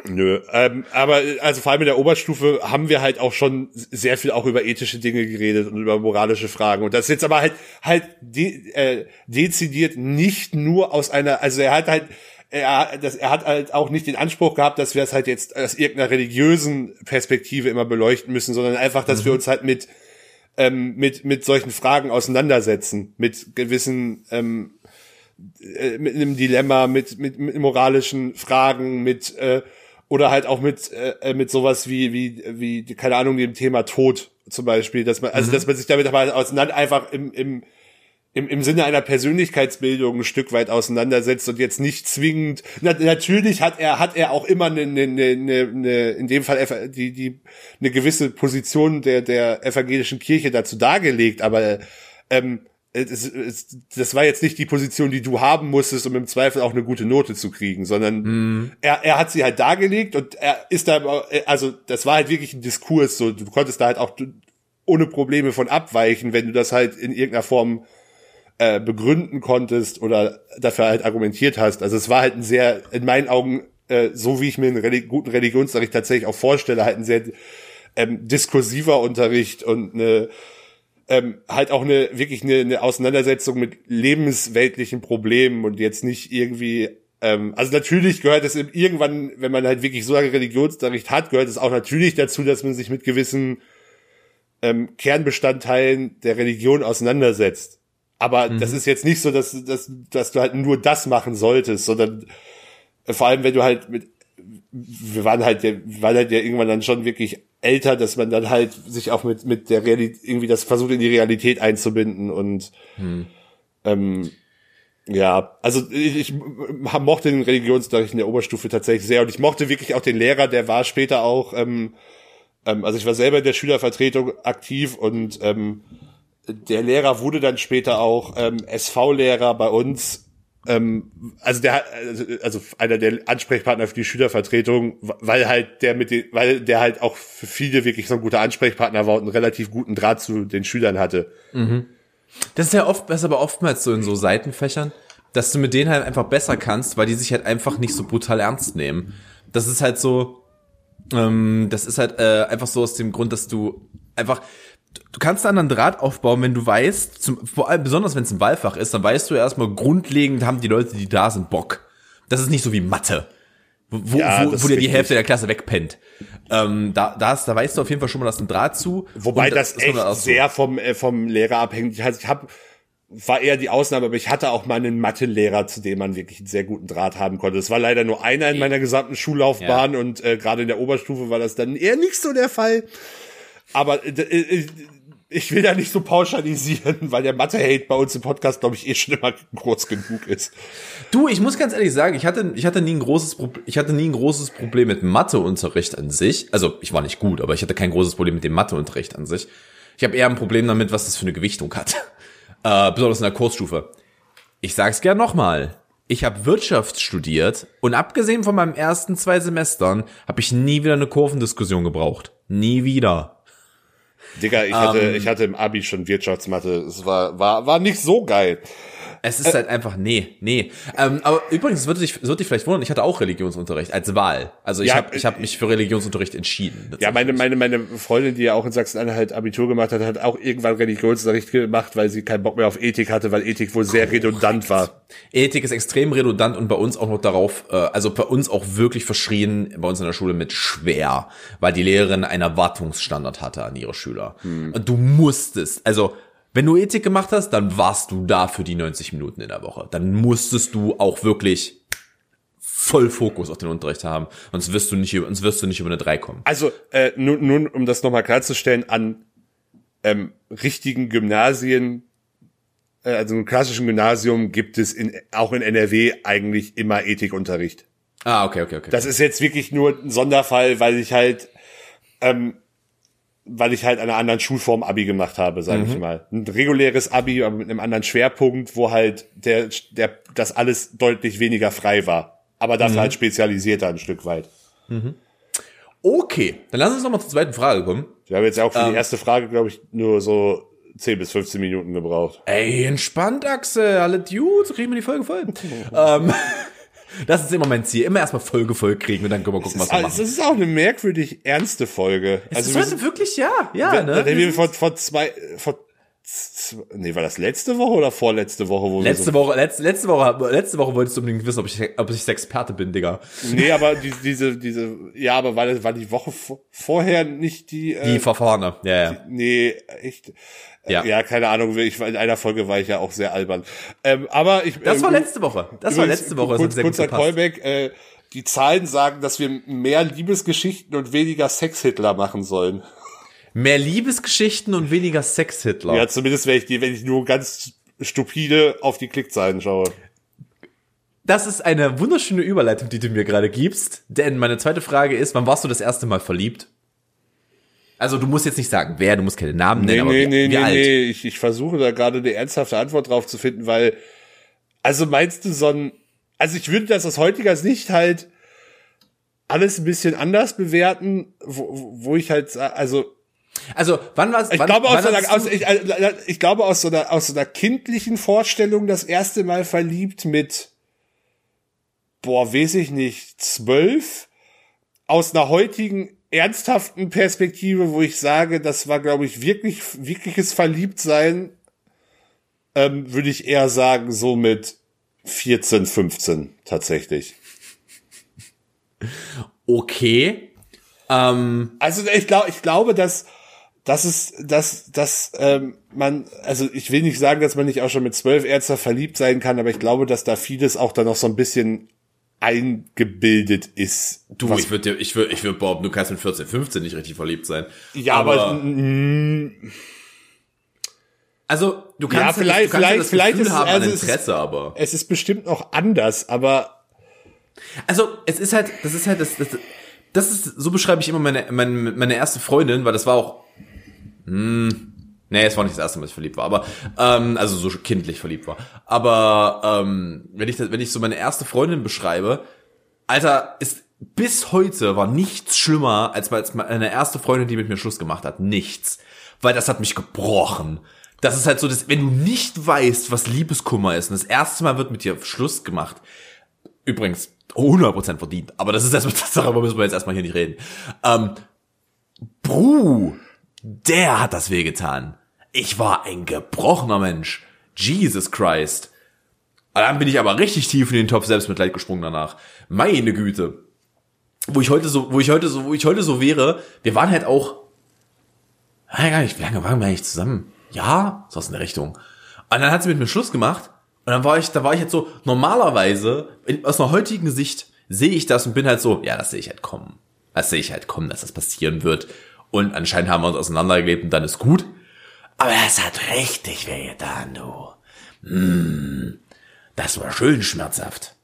Nö, ähm, aber also vor allem in der Oberstufe haben wir halt auch schon sehr viel auch über ethische Dinge geredet und über moralische Fragen. Und das ist jetzt aber halt halt de, äh, dezidiert nicht nur aus einer, also er hat halt er, das, er hat halt auch nicht den Anspruch gehabt, dass wir es halt jetzt aus irgendeiner religiösen Perspektive immer beleuchten müssen, sondern einfach, dass mhm. wir uns halt mit ähm, mit mit solchen Fragen auseinandersetzen, mit gewissen ähm, äh, mit einem Dilemma, mit, mit, mit moralischen Fragen, mit äh, oder halt auch mit äh, mit sowas wie wie wie keine Ahnung dem Thema Tod zum Beispiel, dass man also dass man sich damit aber auseinander einfach im im im, im Sinne einer Persönlichkeitsbildung ein Stück weit auseinandersetzt und jetzt nicht zwingend. Na, natürlich hat er hat er auch immer eine, eine, eine, eine in dem Fall die die eine gewisse Position der der evangelischen Kirche dazu dargelegt, aber ähm, es, es, das war jetzt nicht die Position, die du haben musstest, um im Zweifel auch eine gute Note zu kriegen, sondern mm. er, er hat sie halt dargelegt und er ist da, also das war halt wirklich ein Diskurs, so du konntest da halt auch ohne Probleme von abweichen, wenn du das halt in irgendeiner Form äh, begründen konntest oder dafür halt argumentiert hast. Also es war halt ein sehr, in meinen Augen, äh, so wie ich mir einen Religi guten Religionsunterricht tatsächlich auch vorstelle, halt ein sehr ähm, diskursiver Unterricht und eine ähm, halt auch eine wirklich eine, eine Auseinandersetzung mit lebensweltlichen Problemen und jetzt nicht irgendwie ähm, also natürlich gehört es irgendwann, wenn man halt wirklich so einen Religionsunterricht hat, gehört es auch natürlich dazu, dass man sich mit gewissen ähm, Kernbestandteilen der Religion auseinandersetzt. Aber mhm. das ist jetzt nicht so, dass, dass, dass du halt nur das machen solltest, sondern vor allem, wenn du halt mit, wir waren halt, wir waren halt ja irgendwann dann schon wirklich älter, dass man dann halt sich auch mit, mit der Realität, irgendwie das versucht in die Realität einzubinden und, mhm. ähm, ja, also ich, ich mochte den Religionsunterricht in der Oberstufe tatsächlich sehr und ich mochte wirklich auch den Lehrer, der war später auch, ähm, ähm, also ich war selber in der Schülervertretung aktiv und ähm, der Lehrer wurde dann später auch ähm, SV-Lehrer bei uns. Ähm, also der also, also einer der Ansprechpartner für die Schülervertretung, weil halt der mit den, weil der halt auch für viele wirklich so ein guter Ansprechpartner war und einen relativ guten Draht zu den Schülern hatte. Mhm. Das ist ja oft, das ist aber oftmals so in so Seitenfächern, dass du mit denen halt einfach besser kannst, weil die sich halt einfach nicht so brutal ernst nehmen. Das ist halt so, ähm, das ist halt äh, einfach so aus dem Grund, dass du einfach, du kannst einen Draht aufbauen, wenn du weißt, zum, vor allem besonders wenn es ein Wahlfach ist, dann weißt du erstmal grundlegend haben die Leute, die da sind, Bock. Das ist nicht so wie Mathe, wo, ja, wo, wo dir die Hälfte der Klasse wegpennt. Ähm, da, da, ist, da weißt du auf jeden Fall schon mal, dass ein Draht zu. Wobei das, das echt so. sehr vom, äh, vom Lehrer abhängt. Ich, ich habe war eher die Ausnahme, aber ich hatte auch mal einen Mathelehrer, zu dem man wirklich einen sehr guten Draht haben konnte. Es war leider nur einer in meiner gesamten Schullaufbahn ja. und äh, gerade in der Oberstufe war das dann eher nicht so der Fall. Aber äh, äh ich will da nicht so pauschalisieren, weil der Mathe-Hate bei uns im Podcast, glaube ich, eh schon immer groß genug ist. Du, ich muss ganz ehrlich sagen, ich hatte, ich hatte nie ein großes Problem, ich hatte nie ein großes Problem mit Matheunterricht an sich. Also, ich war nicht gut, aber ich hatte kein großes Problem mit dem Matheunterricht an sich. Ich habe eher ein Problem damit, was das für eine Gewichtung hat. Äh, besonders in der Kursstufe. Ich sag's gern nochmal. Ich habe Wirtschaft studiert und abgesehen von meinen ersten zwei Semestern habe ich nie wieder eine Kurvendiskussion gebraucht. Nie wieder. Digga, ich hatte, ähm, ich hatte im Abi schon Wirtschaftsmathe. Es war, war, war nicht so geil. Es ist äh, halt einfach, nee, nee. Ähm, aber übrigens, würde dich, würde dich vielleicht wundern, ich hatte auch Religionsunterricht als Wahl. Also ich ja, habe ich hab mich für Religionsunterricht entschieden. Ja, meine, meine, meine Freundin, die ja auch in Sachsen-Anhalt Abitur gemacht hat, hat auch irgendwann Religionsunterricht gemacht, weil sie keinen Bock mehr auf Ethik hatte, weil Ethik wohl sehr redundant war. Ethik ist extrem redundant und bei uns auch noch darauf, äh, also bei uns auch wirklich verschrien, bei uns in der Schule mit schwer, weil die Lehrerin einen Erwartungsstandard hatte an ihre Schüler. Hm. Und du musstest, also wenn du Ethik gemacht hast, dann warst du da für die 90 Minuten in der Woche. Dann musstest du auch wirklich voll Fokus auf den Unterricht haben. Sonst wirst du nicht, sonst wirst du nicht über eine 3 kommen. Also, äh, nun, nun um das nochmal klarzustellen, an ähm, richtigen Gymnasien, äh, also im klassischen Gymnasium gibt es in, auch in NRW eigentlich immer Ethikunterricht. Ah, okay, okay, okay. Das ist jetzt wirklich nur ein Sonderfall, weil ich halt ähm, weil ich halt einer anderen Schulform Abi gemacht habe, sage mhm. ich mal. Ein reguläres Abi, aber mit einem anderen Schwerpunkt, wo halt der, der, das alles deutlich weniger frei war. Aber dafür mhm. halt spezialisierter ein Stück weit. Mhm. Okay, dann lass uns noch mal zur zweiten Frage kommen. Wir haben jetzt auch für ähm, die erste Frage, glaube ich, nur so 10 bis 15 Minuten gebraucht. Ey, entspannt, Axel. Alle Dudes, kriegen wir die Folge voll. ähm, das ist immer mein Ziel. Immer erstmal Folge voll kriegen und dann können wir gucken, was wir machen. Das ist auch eine merkwürdig ernste Folge. Ist also das wirklich, ja, ja, wenn, ne? Wenn wir vor, vor zwei, vor Nee, war das letzte Woche oder vorletzte Woche? Wo letzte so Woche, letzte, letzte Woche, letzte Woche wolltest du unbedingt wissen, ob ich, ob ich Experte bin, Digga. Nee, aber die, diese, diese, ja, aber war, das, war die Woche vorher nicht die, äh, Die Verfahrene, ja, ja. Die, nee, echt. Ja. ja, keine Ahnung, ich, in einer Folge war ich ja auch sehr albern. Ähm, aber ich. Das war äh, letzte Woche. Das war letzte Woche. Kurz, kurzer Callback, äh, die Zahlen sagen, dass wir mehr Liebesgeschichten und weniger Sex-Hitler machen sollen. Mehr Liebesgeschichten und weniger Sex-Hitler. Ja, zumindest wenn ich die, wenn ich nur ganz stupide auf die Klickzahlen schaue. Das ist eine wunderschöne Überleitung, die du mir gerade gibst. Denn meine zweite Frage ist, wann warst du das erste Mal verliebt? Also du musst jetzt nicht sagen, wer, du musst keine Namen nennen, nee, aber nee, wie, wie nee, alt? nee, ich, ich versuche da gerade eine ernsthafte Antwort drauf zu finden, weil, also meinst du so ein, also ich würde das aus heutiger Sicht halt alles ein bisschen anders bewerten, wo, wo ich halt, also Also wann war's? ich wann, glaube aus, wann so einer, aus ich, äh, ich glaube aus so einer aus so einer kindlichen Vorstellung das erste Mal verliebt mit boah weiß ich nicht zwölf aus einer heutigen ernsthaften Perspektive, wo ich sage, das war glaube ich wirklich wirkliches Verliebtsein, ähm, würde ich eher sagen so mit 14, 15 tatsächlich. okay. Ähm, Also ich glaube, ich glaube, dass dass es, dass, dass ähm, man, also ich will nicht sagen, dass man nicht auch schon mit zwölf Ärzten verliebt sein kann, aber ich glaube, dass da vieles auch dann noch so ein bisschen eingebildet ist. du, Was- ich würde ich würde ich würde behaupten, du kannst mit 14, 15 nicht richtig verliebt sein. ja, aber, mm, also du kannst Ja, ja, vielleicht- das, du kannst ja das vielleicht- Gefühl vielleicht ist es- haben also an es ist- Interesse, aber es ist bestimmt noch anders, aber Also, es ist halt, das ist halt, das, das, das ist, so beschreibe ich immer meine, meine, meine erste Freundin, weil das war auch, hm, nee, es war nicht das erste Mal, dass ich verliebt war, aber, ähm, also so kindlich verliebt war. Aber, ähm, wenn ich, das, wenn ich so meine erste Freundin beschreibe, Alter, ist, bis heute war nichts schlimmer, als meine erste Freundin, die mit mir Schluss gemacht hat. Nichts. Weil das hat mich gebrochen. Das ist halt so, dass, wenn du nicht weißt, was Liebeskummer ist, und das erste Mal wird mit dir Schluss gemacht, übrigens 100% verdient, aber das ist erstmal, darüber müssen wir jetzt erstmal hier nicht reden. Ähm, Bru, der hat das wehgetan. Ich war ein gebrochener Mensch. Jesus Christ. Dann bin ich aber richtig tief in den Topf Selbstmitleid gesprungen danach. Meine Güte. Wo ich heute so, wo ich heute so, wo ich heute so wäre, wir waren halt auch, ja, gar nicht, wie lange waren wir eigentlich zusammen? Ja, so aus der Richtung. Und dann hat sie mit mir Schluss gemacht. Und dann war ich, da war ich jetzt so, normalerweise, aus einer heutigen Sicht, sehe ich das und bin halt so, ja, das sehe ich halt kommen. Das sehe ich halt kommen, dass das passieren wird. Und anscheinend haben wir uns auseinandergelebt und dann ist gut. Aber das hat richtig wehgetan, du. Mm, das war schön schmerzhaft.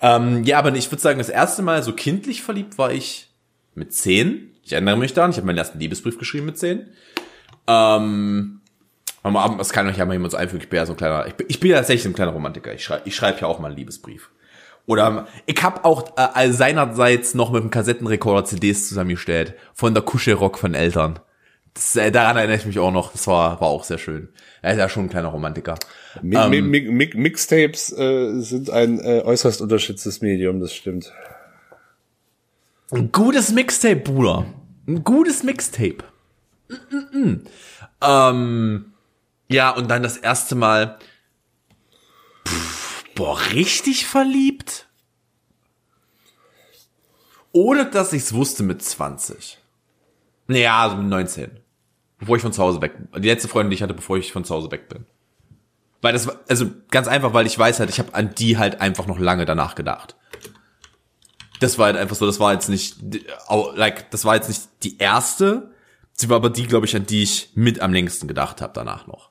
Ähm, ja, aber ich würde sagen, das erste Mal so kindlich verliebt war ich mit zehn. Ich erinnere mich daran, ich habe meinen ersten Liebesbrief geschrieben mit zehn. Ähm, am Abend, das kann euch ja mal jemand so einfügen, ich bin ja so ein kleiner, ich bin, ich bin ja tatsächlich ein kleiner Romantiker. Ich schreibe ich schreib ja auch mal einen Liebesbrief. Oder ich habe auch äh, seinerseits noch mit dem Kassettenrekorder CDs zusammengestellt von der Kuschelrock von Eltern. Das, äh, daran erinnere ich mich auch noch. Das war, war auch sehr schön. Er ist ja schon ein kleiner Romantiker. Mi mi mi mi Mixtapes äh, sind ein äh, äußerst unterschätztes Medium, das stimmt. Ein gutes Mixtape, Bruder. Ein gutes Mixtape. Mm, mm, mm. Ähm, ja, und dann das erste Mal. Pff, boah, richtig verliebt? Ohne dass ich's wusste mit 20. Naja, also mit 19. Bevor ich von zu Hause weg bin. Die letzte Freundin, die ich hatte, bevor ich von zu Hause weg bin. Weil das war, also ganz einfach, weil ich weiß halt, ich habe an die halt einfach noch lange danach gedacht. Das war halt einfach so, das war jetzt nicht, like, das war jetzt nicht die erste. Sie war aber die, glaube ich, an die ich mit am längsten gedacht habe danach noch.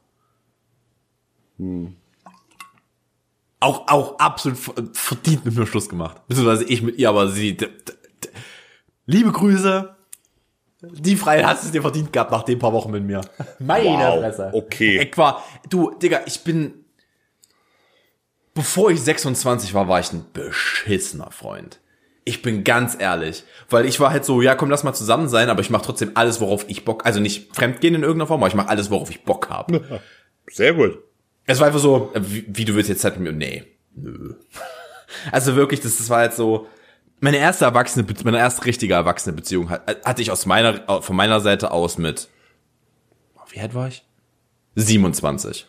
Auch, auch absolut ver- verdient mit mir Schluss gemacht. Beziehungsweise ich mit ihr, aber sie, liebe Grüße. Die Freiheit hast du dir verdient gehabt nach den paar Wochen mit mir. Meine Wow, Fresse. okay. Ich war, du, Digga, ich bin, bevor ich 26 war, war ich ein beschissener Freund. Ich bin ganz ehrlich, weil ich war halt so, ja, komm, lass mal zusammen sein, aber ich mache trotzdem alles, worauf ich Bock, also nicht fremdgehen in irgendeiner Form, aber ich mache alles, worauf ich Bock habe. Sehr gut. Es war einfach so, äh, wie, wie du willst jetzt halt mit mir, nee, nö. Also wirklich, das, das war jetzt so, meine erste erwachsene, meine erste richtige erwachsene Beziehung hat, hatte ich aus meiner, von meiner Seite aus mit, wie alt war ich? 27.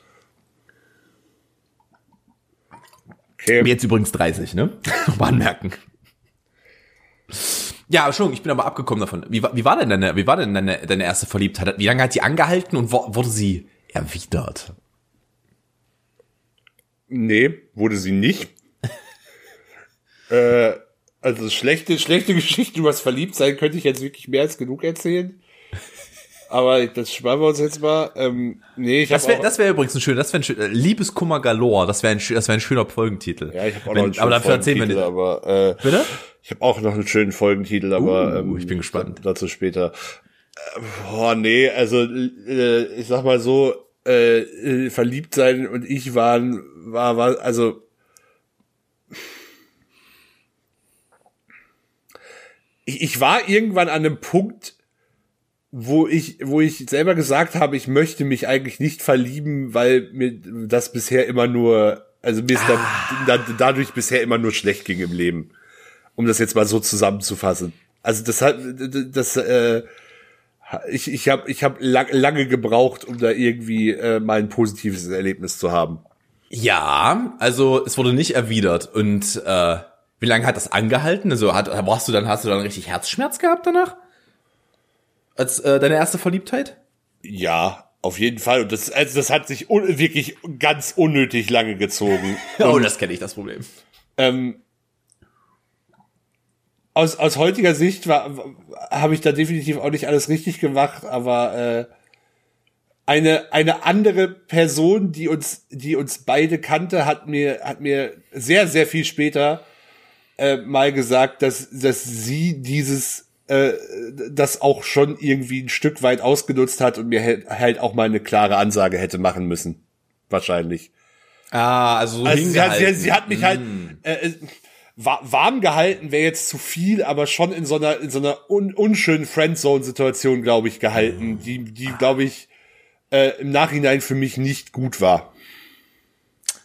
Okay. Jetzt übrigens 30, ne? Nochmal anmerken. Ja, Entschuldigung, ich bin aber abgekommen davon. Wie, war- wie war denn deine, wie war denn deine, deine erste Verliebtheit? Wie lange hat die angehalten und wo, wurde sie erwidert? Nee, wurde sie nicht. äh, Also schlechte, schlechte Geschichten über das Verliebtsein könnte ich jetzt wirklich mehr als genug erzählen. Aber das sparen wir uns jetzt mal. Ähm, nee, ich Das wäre das wär übrigens ein schöner, das wäre ein schöner, Liebeskummer galore, das wäre ein, das wäre ein schöner Folgentitel. ja, ich habe auch Wenn- noch einen schönen aber dafür erzählen wir Folgentitel, nicht. aber äh, Bitte? ich habe auch noch einen schönen Folgentitel, aber Uh, ähm, ich bin gespannt. Dazu später. Äh, boah, nee, also äh, ich sag mal so, äh, äh, verliebt sein und ich waren, war, war, also ich, ich war irgendwann an einem Punkt, wo ich, wo ich selber gesagt habe, ich möchte mich eigentlich nicht verlieben, weil mir das bisher immer nur, also mir ist da, da, dadurch bisher immer nur schlecht ging im Leben. Um das jetzt mal so zusammenzufassen. Also das hat, das, äh, ich, ich habe ich hab lang, lange gebraucht, um da irgendwie äh, mal ein positives Erlebnis zu haben. Ja, also es wurde nicht erwidert. Und äh, wie lange hat das angehalten? Also hat, warst du dann, hast du dann richtig Herzschmerz gehabt danach? Als äh, deine erste Verliebtheit? Ja, auf jeden Fall. Und das, also das hat sich wirklich ganz unnötig lange gezogen. Oh, das kenne ich, das Problem. ähm, aus, aus heutiger Sicht war, habe ich da definitiv auch nicht alles richtig gemacht, aber äh, eine eine andere Person, die uns die uns beide kannte, hat mir hat mir sehr sehr viel später äh, mal gesagt, dass dass sie dieses äh, das auch schon irgendwie ein Stück weit ausgenutzt hat und mir halt- auch mal eine klare Ansage hätte machen müssen, wahrscheinlich. Ah, also so Also sie, hat, sie, sie hat mich halt äh, äh, wa- warm gehalten, wäre jetzt zu viel, aber schon in so einer in so einer un, unschönen Friendzone-Situation, glaube ich, gehalten, die die glaube ich äh, im Nachhinein für mich nicht gut war.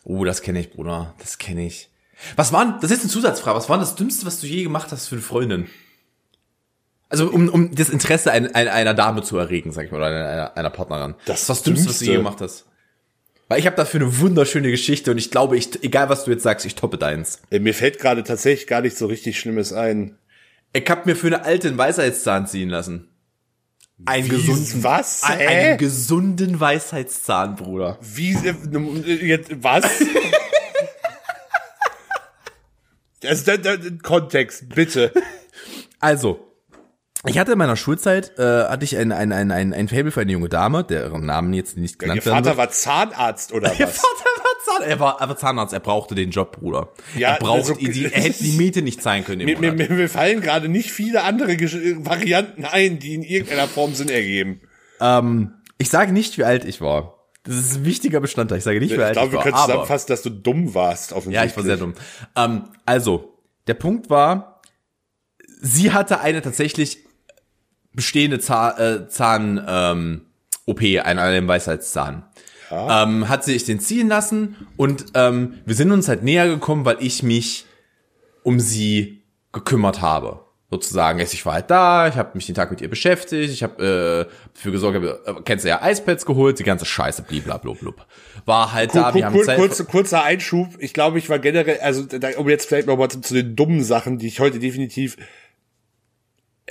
Oh, das kenne ich, Bruder. Das kenne ich. Was war, denn- das ist eine Zusatzfrage, was war das Dümmste, was du je gemacht hast für eine Freundin? Also, um, um das Interesse ein, ein, einer Dame zu erregen, sag ich mal, oder einer, einer Partnerin. Das was Dümmste, was du je gemacht hast. Weil ich habe dafür eine wunderschöne Geschichte und ich glaube, ich, egal was du jetzt sagst, ich toppe deins. Äh, mir fällt gerade tatsächlich gar nicht so richtig Schlimmes ein. Ich hab mir für eine alte einen Weisheitszahn ziehen lassen. Einen Wie, gesunden, was? Ein, Hä? einen gesunden Weisheitszahn, Bruder. Wie äh, jetzt was? Also, da, da, Kontext, bitte. Also, ich hatte in meiner Schulzeit, äh, hatte ich ein, ein, ein, ein, ein Fable für eine junge Dame, deren Namen jetzt nicht Ihr genannt werden Vater wird. war Zahnarzt oder Ihr was? Vater war Zahnarzt. Er war aber Zahnarzt, er brauchte den Job, Bruder. Ja, er braucht also- die, er hätte die Miete nicht zahlen können Mir, mir, mir, mir fallen gerade nicht viele andere Gesch- Varianten ein, die in irgendeiner Form Sinn ergeben. Ähm, ich sage nicht, wie alt ich war. Das ist ein wichtiger Bestandteil. Ich sage nicht, wie Ich glaube, wir können aber, zusammenfassen, dass du dumm warst. Ja, ich war sehr dumm. Ähm, also, der Punkt war, sie hatte eine tatsächlich bestehende Zahn, äh, Zahn ähm, OP, einen, einen Weisheitszahn. Ähm, hat sie sich den ziehen lassen und ähm, wir sind uns halt näher gekommen, weil ich mich um sie gekümmert habe. Sozusagen, ich war halt da, ich habe mich den Tag mit ihr beschäftigt, ich habe äh, dafür gesorgt, hab, äh, kennst du ja Eispads geholt, die ganze Scheiße, bliblablub. War halt da, Kur wir haben Zeit- kurz, kurzer Einschub. Ich glaube, ich war generell, also da, um jetzt vielleicht noch mal zu, zu den dummen Sachen, die ich heute definitiv.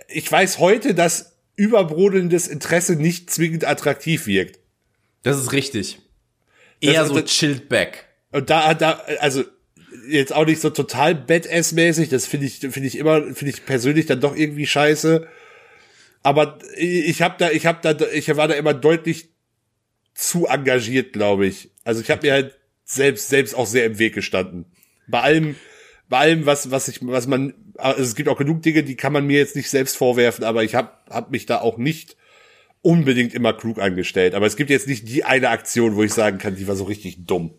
Ich weiß heute, dass überbrodelndes Interesse nicht zwingend attraktiv wirkt. Das ist richtig. Eher Das- so das- chilled back. Und da, da, also jetzt auch nicht so total Badass-mäßig. Das finde ich, finde ich immer, finde ich persönlich dann doch irgendwie scheiße. Aber ich habe da, ich habe da, ich war da immer deutlich zu engagiert, glaube ich. Also ich habe mir halt selbst, selbst auch sehr im Weg gestanden. Bei allem, bei allem, was, was ich, was man, also es gibt auch genug Dinge, die kann man mir jetzt nicht selbst vorwerfen, aber ich habe, hab mich da auch nicht unbedingt immer klug angestellt. Aber es gibt jetzt nicht die eine Aktion, wo ich sagen kann, die war so richtig dumm.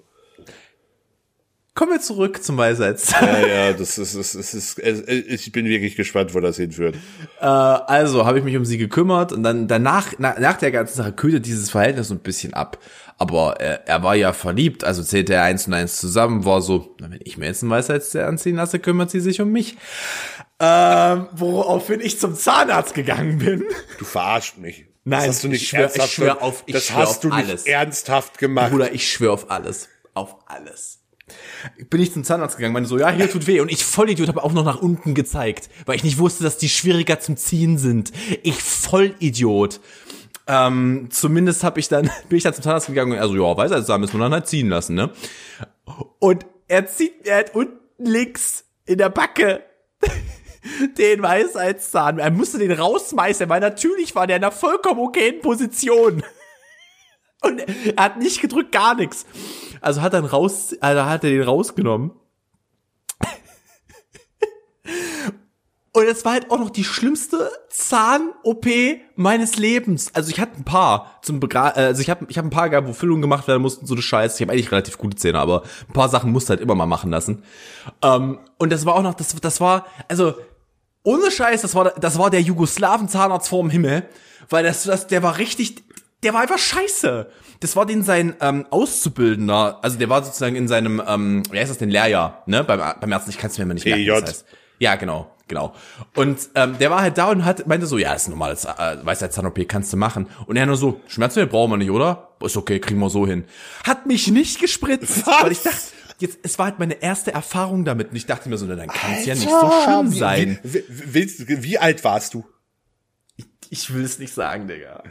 Kommen wir zurück zum Weisheits. Ja, ja, das ist, es ist, es ist, ich bin wirklich gespannt, wo das hinführt. äh, also habe ich mich um sie gekümmert und dann danach, na, nach der ganzen Sache kühlte dieses Verhältnis so ein bisschen ab. Aber er, er war ja verliebt, also zählte er eins und eins zusammen, war so, na, wenn ich mir jetzt einen Weisheitszahn anziehen lasse, kümmert sie sich um mich. Ähm, woraufhin ich zum Zahnarzt gegangen bin. Du verarscht mich. Nein, das hast du nicht ich schwör- ich ernsthaft schwör auf- ich Das schwör hast auf du nicht alles. ernsthaft gemacht. Bruder, ich schwöre auf alles. Auf alles. Bin ich zum Zahnarzt gegangen, meine so, ja, hier tut weh. Und ich Vollidiot habe auch noch nach unten gezeigt, weil ich nicht wusste, dass die schwieriger zum Ziehen sind. Ich Vollidiot. Ähm, zumindest habe ich dann, bin ich dann zum Zahnarzt gegangen und er so, ja, weiß er, da müssen wir dann halt ziehen lassen, ne? Und er zieht mir halt unten links in der Backe den Weisheitszahn. Er musste den rausmeißen, weil natürlich war der in einer vollkommen okayen Position. Und er hat nicht gedrückt, gar nichts. Also hat ihn raus, also hat er den rausgenommen. Und es war halt auch noch die schlimmste Zahn-OP meines Lebens. Also ich hatte ein paar zum Begra also ich habe ich hab ein paar gehabt, wo Füllungen gemacht werden mussten, so eine Scheiße. Ich habe eigentlich relativ gute Zähne, aber ein paar Sachen musste halt immer mal machen lassen. Ähm, und das war auch noch, das, das war, also ohne Scheiß, das war, das war der Jugoslawen-Zahnarzt vorm Himmel, weil das, das, der war richtig, der war einfach scheiße. Das war den sein ähm, Auszubildender, also der war sozusagen in seinem, ähm, wie heißt das denn, Lehrjahr, ne? Beim, beim Ärzten, ich kann es mir immer nicht merken, das heißt. Ja, genau, genau. Und ähm, der war halt da und hat meinte so, ja, ist ein normales äh, Weisheitszahn-OP, kannst du machen. Und er nur so, Schmerzmittel brauchen wir nicht, oder? Ist okay, kriegen wir so hin. Hat mich nicht gespritzt, Was? weil ich dachte, jetzt, es war halt meine erste Erfahrung damit und ich dachte mir so, dann kann es ja nicht so schlimm sein. Wie, wie, willst, wie alt warst du? Ich will es nicht sagen, Digga.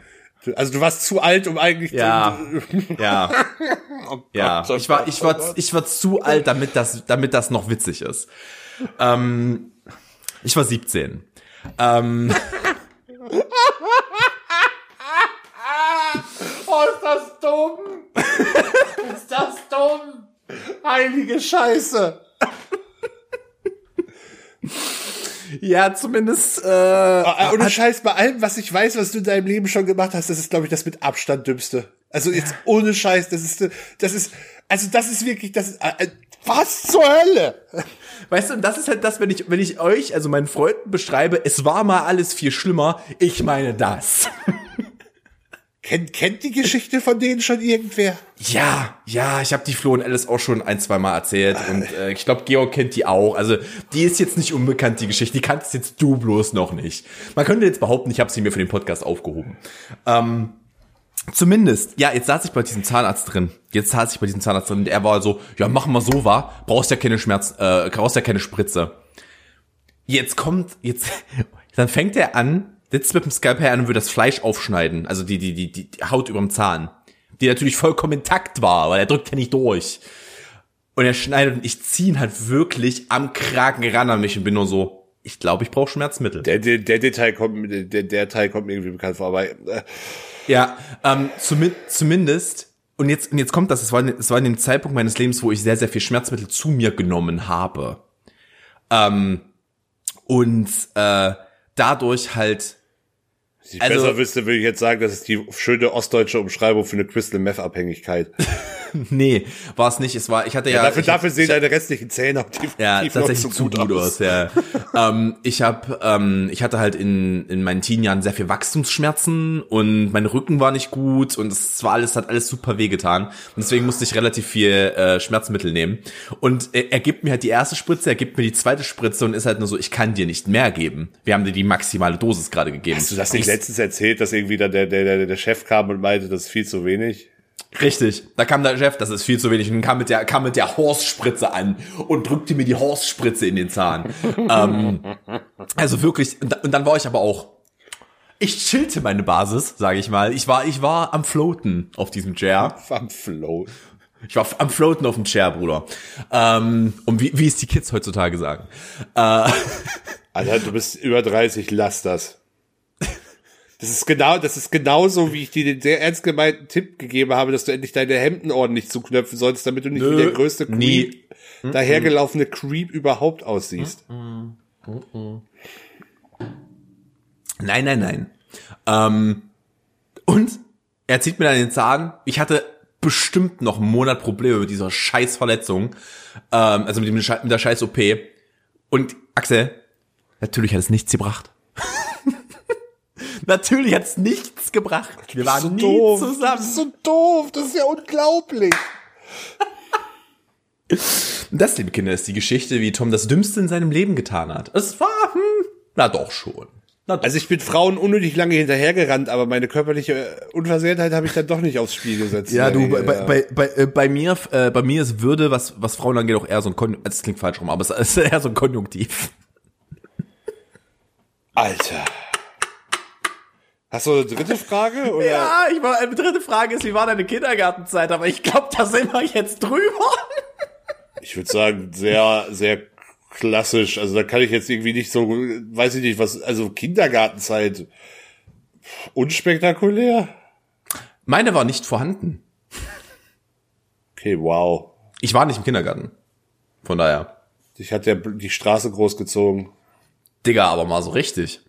Also du warst zu alt, um eigentlich Ja. Ja, Oh Gott, ja. oh Ich war, ich oh war, ich war zu alt, damit das, damit das noch witzig ist. Ähm, ich war 17. Ähm, Oh, ist das dumm! ist das dumm! Heilige Scheiße! Ja, zumindest, äh, Ah, Ohne Scheiß, bei allem, was ich weiß, was du in deinem Leben schon gemacht hast, das ist, glaube ich, das mit Abstand dümmste. Also jetzt ohne Scheiß, das ist, das ist, also das ist wirklich, das ist, äh, was zur Hölle? Weißt du, und das ist halt das, wenn ich, wenn ich euch, also meinen Freunden beschreibe, es war mal alles viel schlimmer, ich meine das. Kennt, kennt die Geschichte von denen schon irgendwer? Ja, ja, ich habe die Flo und Alice auch schon ein, zwei Mal erzählt und äh, ich glaube, Georg kennt die auch. Also die ist jetzt nicht unbekannt, die Geschichte, die kannst jetzt du bloß noch nicht. Man könnte jetzt behaupten, ich habe sie mir für den Podcast aufgehoben. Ähm, zumindest, ja, jetzt saß ich bei diesem Zahnarzt drin. Jetzt saß ich bei diesem Zahnarzt drin und er war so, ja, machen wir so, war, brauchst ja keine Schmerz, äh, brauchst ja keine Spritze. Jetzt kommt, jetzt, dann fängt er an, sitzt mit dem Skalpell an und will das Fleisch aufschneiden, also die, die, die, die Haut überm Zahn, die natürlich vollkommen intakt war, weil er drückt ja nicht durch. Und er schneidet und ich ziehe ihn halt wirklich am Kragen ran an mich und bin nur so, ich glaube, ich brauche Schmerzmittel. Der, der, der Detail kommt, der, der Teil kommt mir irgendwie bekannt vor, aber, äh, Ja, ähm, zumi zumindest, und jetzt, und jetzt kommt das, es war, es war in dem Zeitpunkt meines Lebens, wo ich sehr, sehr viel Schmerzmittel zu mir genommen habe. Ähm, und äh, dadurch halt ich Also- besser wüsste, würde ich jetzt sagen, das ist die schöne ostdeutsche Umschreibung für eine Crystal Meth Abhängigkeit. Nee, war es nicht. Es war, ich hatte ja. dafür, ich, dafür sehen deine restlichen Zähne ja, noch tatsächlich zu gut, aus. ja. ähm, ich habe, ähm, ich hatte halt in in meinen Teenjahren sehr viel Wachstumsschmerzen und mein Rücken war nicht gut und es war alles hat alles super wehgetan und deswegen musste ich relativ viel äh, Schmerzmittel nehmen. Und er, er gibt mir halt die erste Spritze, er gibt mir die zweite Spritze und ist halt nur so, ich kann dir nicht mehr geben. Wir haben dir die maximale Dosis gerade gegeben. Hast du das nicht Ich- letztens erzählt, dass irgendwie dann der, der, der, der Chef kam und meinte, das ist viel zu wenig? Richtig. Da kam der Chef, das ist viel zu wenig, und kam mit der, kam mit der Horstspritze an und drückte mir die Horstspritze in den Zahn. ähm, also wirklich, und, da- und dann war ich aber auch, ich chillte meine Basis, sage ich mal. Ich war, ich war am Floaten auf diesem Chair. Am Flow. Ich war am Floaten auf dem Chair, Bruder. Ähm, und wie, wie es die Kids heutzutage sagen. Äh, Alter, du bist über 30, lass das. Das ist genau, das ist genauso, wie ich dir den sehr ernst gemeinten Tipp gegeben habe, dass du endlich deine Hemden ordentlich zuknöpfen sollst, damit du nicht Nö, wie der größte nie. Creep, dahergelaufene Creep überhaupt aussiehst. Nein, nein, nein. Ähm, und er zieht mir dann den Zahn. Ich hatte bestimmt noch einen Monat Probleme mit dieser scheiß Verletzung. Ähm, also mit, dem, mit der scheiß OP. Und Axel, natürlich hat es nichts gebracht. Natürlich hat es nichts gebracht. Wir waren nie Das zusammen. ist so doof, das ist ja unglaublich. Das, liebe Kinder, ist die Geschichte, wie Tom das Dümmste in seinem Leben getan hat. Es war, hm, na doch schon. Na doch. Also ich bin Frauen unnötig lange hinterhergerannt, aber meine körperliche äh, Unversehrtheit habe ich dann doch nicht aufs Spiel gesetzt. Ja, du, bei, bei, bei, bei, äh, bei mir, äh, bei mir ist Würde, was, was Frauen angeht, auch eher so ein Konjunktiv, das klingt falsch rum, aber es ist eher so ein Konjunktiv. Alter. Hast du eine dritte Frage? Oder? Ja, ich war, eine dritte Frage ist, wie war deine Kindergartenzeit? Aber ich glaube, da sind wir jetzt drüber. Ich würde sagen, sehr, sehr klassisch. Also da kann ich jetzt irgendwie nicht so, weiß ich nicht, was, also Kindergartenzeit unspektakulär. Meine war nicht vorhanden. Okay, wow. Ich war nicht im Kindergarten. Von daher. Dich hat der die Straße großgezogen. Digga, aber mal so richtig.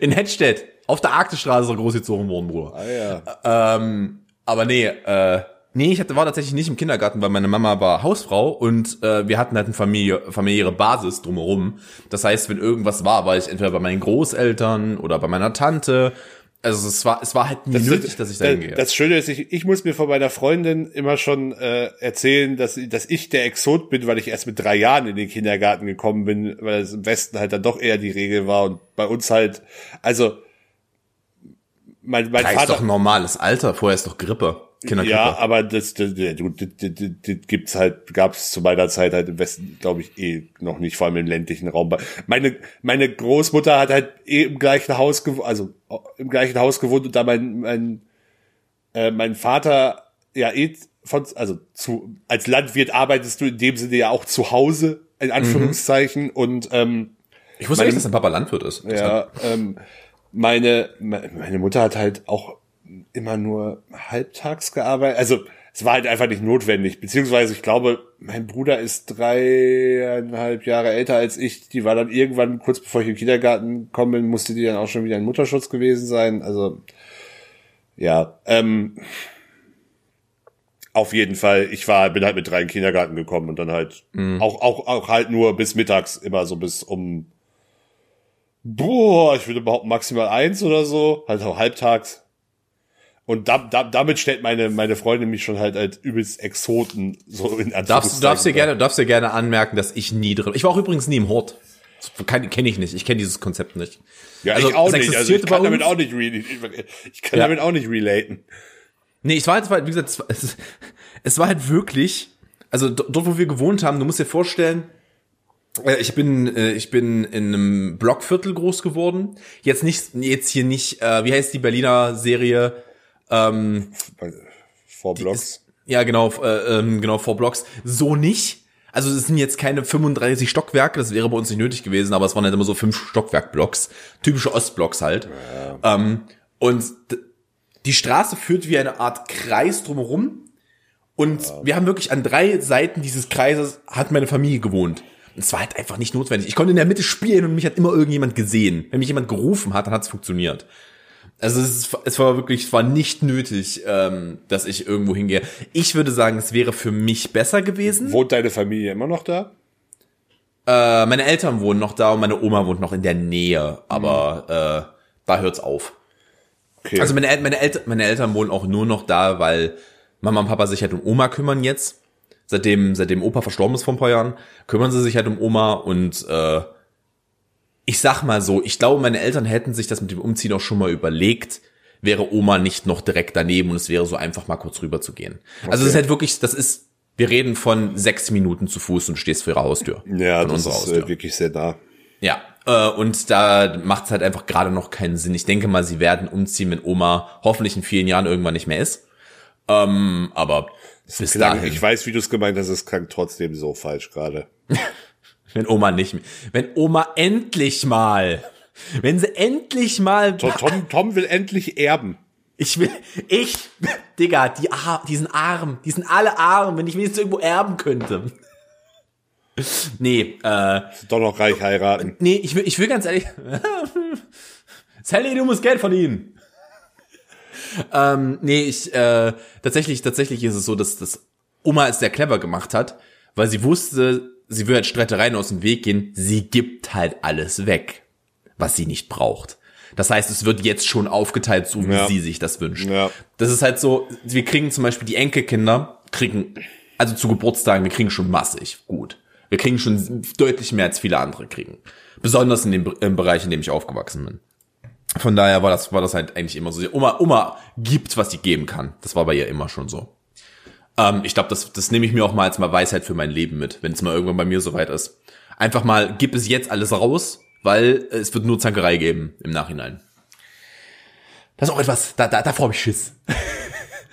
In Hedstedt, auf der Arktisstraße großgezogen worden, Bruder. Ah ja. Ähm, aber nee, äh, nee, ich hatte, war tatsächlich nicht im Kindergarten, weil meine Mama war Hausfrau und äh, wir hatten halt eine Familie, familiäre Basis drumherum. Das heißt, wenn irgendwas war, war ich entweder bei meinen Großeltern oder bei meiner Tante. Also es war, es war halt nie nötig, dass ich da hingehe. Das Schöne ist, ich, ich muss mir von meiner Freundin immer schon äh, erzählen, dass, dass ich der Exot bin, weil ich erst mit drei Jahren in den Kindergarten gekommen bin, weil es im Westen halt dann doch eher die Regel war und bei uns halt, also mein, mein Drei ist Vater. doch ein normales Alter, vorher ist doch Grippe. Kindergrippe. Ja, aber das, das, das, das, das, das gibt's halt, gab's zu meiner Zeit halt im Westen, glaube ich, eh noch nicht, vor allem im ländlichen Raum. Meine, meine Großmutter hat halt eh im gleichen Haus gewohnt, also im gleichen Haus gewohnt und da mein, mein, äh, mein Vater ja eh von, also zu, als Landwirt arbeitest du in dem Sinne ja auch zu Hause, in Anführungszeichen, Mhm. und ähm, ich wusste meine- nicht, dass dein Papa Landwirt ist. ja, ähm, meine, me- meine Mutter hat halt auch immer nur halbtags gearbeitet. Also es war halt einfach nicht notwendig. Beziehungsweise ich glaube, mein Bruder ist dreieinhalb Jahre älter als ich. Die war dann irgendwann, kurz bevor ich in den Kindergarten gekommen bin, musste die dann auch schon wieder in Mutterschutz gewesen sein. Also ja, ähm, auf jeden Fall. Ich war, bin halt mit drei in den Kindergarten gekommen und dann halt auch, auch, auch halt nur bis mittags, immer so bis um Boah, ich würde behaupten maximal eins oder so, halt auch halbtags. Und da, da, damit stellt meine, meine Freundin mich schon halt als übelst Exoten so in Darfst, du darfst dir gerne, darfst dir gerne anmerken, dass ich nie drin. Ich war auch übrigens nie im Hort. Kenne ich nicht. Ich kenne dieses Konzept nicht. Ja, Also, ich auch nicht. Also ich kann damit auch nicht ich kann Ja. damit auch nicht relaten. Nee, ich war jetzt, wie gesagt, es war, halt wirklich, also do- dort, wo wir gewohnt haben, du musst dir vorstellen, ich bin, äh, ich bin in einem Blockviertel groß geworden. Jetzt nicht, jetzt hier nicht, äh, wie heißt die Berliner Serie? Ähm, Vor Blocks. ja, genau, äh, ähm, genau, vor Blocks. So nicht. Also es sind jetzt keine 35 Stockwerke, das wäre bei uns nicht nötig gewesen, aber es waren halt immer so fünf Stockwerkblocks, typische Ostblocks halt. Ähm, und die Straße führt wie eine Art Kreis drumherum. Und wir haben wirklich an drei Seiten dieses Kreises hat meine Familie gewohnt. Es war halt einfach nicht notwendig. Ich konnte in der Mitte spielen und mich hat immer irgendjemand gesehen. Wenn mich jemand gerufen hat, dann hat es funktioniert. Also es, ist, es war wirklich, es war nicht nötig, ähm, dass ich irgendwo hingehe. Ich würde sagen, es wäre für mich besser gewesen. Wohnt deine Familie immer noch da? Äh, meine Eltern wohnen noch da und meine Oma wohnt noch in der Nähe, aber äh, da hört's auf. Okay. Also meine, El meine, Eltern, meine Eltern wohnen auch nur noch da, weil Mama und Papa sich halt um Oma kümmern jetzt. Seitdem, seitdem Opa verstorben ist vor ein paar Jahren, kümmern sie sich halt um Oma und äh, ich sag mal so, ich glaube, meine Eltern hätten sich das mit dem Umziehen auch schon mal überlegt, wäre Oma nicht noch direkt daneben und es wäre so einfach mal kurz rüber zu gehen. Also es ist halt wirklich, das ist, wir reden von sechs Minuten zu Fuß und du stehst vor ihrer Haustür. ja, das ist Haustür. äh, wirklich sehr nah. Ja, äh, und da macht es halt einfach gerade noch keinen Sinn. Ich denke mal, sie werden umziehen, wenn Oma hoffentlich in vielen Jahren irgendwann nicht mehr ist. Ähm, aber bis Klang, dahin, ich weiß, wie du es gemeint hast, es klang trotzdem so falsch gerade. wenn Oma nicht mehr, wenn Oma endlich mal, wenn sie endlich mal, Tom, Tom, Tom will endlich erben. ich will, ich, Digga, die, Ar die sind arm, die sind alle arm, wenn ich wenigstens irgendwo erben könnte. Nee, äh, Doch noch reich heiraten. Nee, ich will, ich will ganz ehrlich. Sally, du musst Geld verdienen. Ähm, nee, ich, äh, tatsächlich, tatsächlich ist es so, dass das Oma es sehr clever gemacht hat, weil sie wusste, sie würde halt Streitereien aus dem Weg gehen. Sie gibt halt alles weg, was sie nicht braucht. Das heißt, es wird jetzt schon aufgeteilt, so wie Ja. sie sich das wünscht. Ja. Das ist halt so, wir kriegen zum Beispiel die Enkelkinder, kriegen, also zu Geburtstagen, wir kriegen schon massig gut. Wir kriegen schon deutlich mehr als viele andere kriegen. Besonders in dem im Bereich, in dem ich aufgewachsen bin. Von daher war das, war das halt eigentlich immer so. Die Oma, Oma gibt, was sie geben kann. Das war bei ihr immer schon so. Ähm, ich glaube, das, das nehme ich mir auch mal als mal Weisheit für mein Leben mit, wenn es mal irgendwann bei mir soweit ist. Einfach mal, gib es jetzt alles raus, weil es wird nur Zankerei geben im Nachhinein. Das ist auch etwas, da, da, davor habe ich Schiss.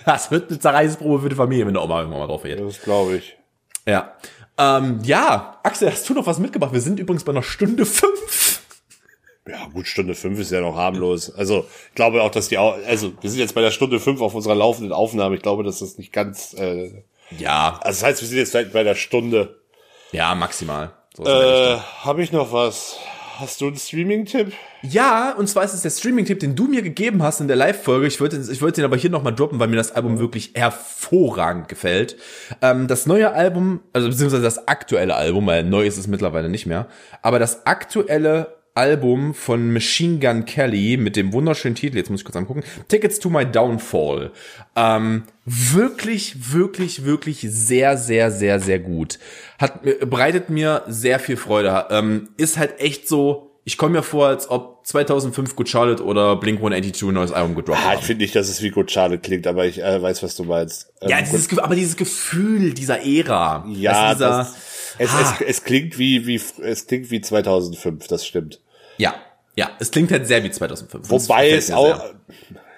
Das wird eine Zerreißprobe für die Familie, wenn der Oma irgendwann mal drauf geht. Das glaube ich. Ja. Ähm, ja, Axel, hast du noch was mitgebracht? Wir sind übrigens bei einer Stunde fünf. Ja, gut, Stunde fünf ist ja noch harmlos. Also, ich glaube auch, dass die, also, wir sind jetzt bei der Stunde fünf auf unserer laufenden Aufnahme. Ich glaube, dass das nicht ganz, äh, Ja, also das heißt, wir sind jetzt vielleicht bei der Stunde. ja, maximal. So. Äh, habe ich noch was? Hast du einen Streaming-Tipp? Ja, und zwar ist es der Streaming-Tipp, den du mir gegeben hast in der Live-Folge. Ich wollte, ich wollte den aber hier nochmal droppen, weil mir das Album wirklich hervorragend gefällt. Ähm, das neue Album, also beziehungsweise das aktuelle Album, weil neu ist es mittlerweile nicht mehr, aber das aktuelle Album von Machine Gun Kelly mit dem wunderschönen Titel, jetzt muss ich kurz angucken, Tickets to My Downfall. Ähm, wirklich, wirklich, wirklich sehr, sehr, sehr, sehr gut. Hat, mir- bereitet mir sehr viel Freude. Ähm, ist halt echt so, ich komme mir vor, als ob 2005 Good Charlotte oder Blink-182 ein neues Album gedroppt Ah, ich finde nicht, dass es wie gut schade klingt, aber ich äh, weiß, was du meinst. Ähm, Ja, dieses, aber dieses Gefühl dieser Ära. ja, du, dieser, das, es, Ah. es, es klingt wie, wie, es klingt wie 2005, das stimmt. Ja, ja, es klingt halt sehr wie 2005. Das Wobei es auch, sehr.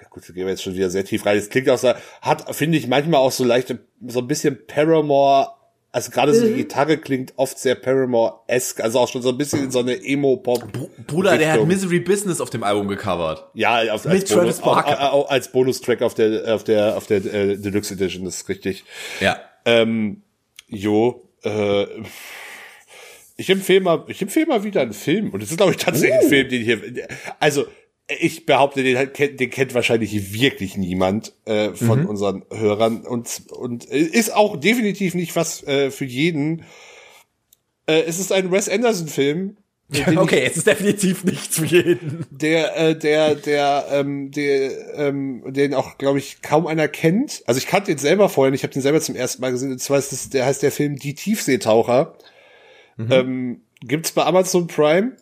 gut, da gehen wir jetzt schon wieder sehr tief rein. Es klingt auch so, hat, finde ich, manchmal auch so leicht, so ein bisschen Paramore, also gerade Mhm. so die Gitarre klingt oft sehr Paramore-esque, also auch schon so ein bisschen in so eine Emo-Pop. Bruder, der hat. Misery Business auf dem Album gecovert. Ja, auf, Mit als, Travis Bonus, auch als Bonustrack auf der, auf der, auf der äh, Deluxe Edition, das ist richtig. Ja. Ähm, jo, äh, ich empfehle mal, ich empfehle mal wieder einen Film. Und es ist, glaube ich, tatsächlich Uh. ein Film, den hier, also, ich behaupte, den, kennt- den kennt wahrscheinlich wirklich niemand äh, von Mhm. unseren Hörern und und ist auch definitiv nicht was äh, für jeden. Äh, es ist ein Wes Anderson Film, den Okay, es ist definitiv nichts für jeden. der äh, der der ähm, der ähm, den auch glaube ich kaum einer kennt. Also ich kannte den selber vorher, nicht, ich habe den selber zum ersten Mal gesehen. Und zwar ist das, der heißt der Film Die Tiefseetaucher. Ähm, gibt's bei Amazon Prime?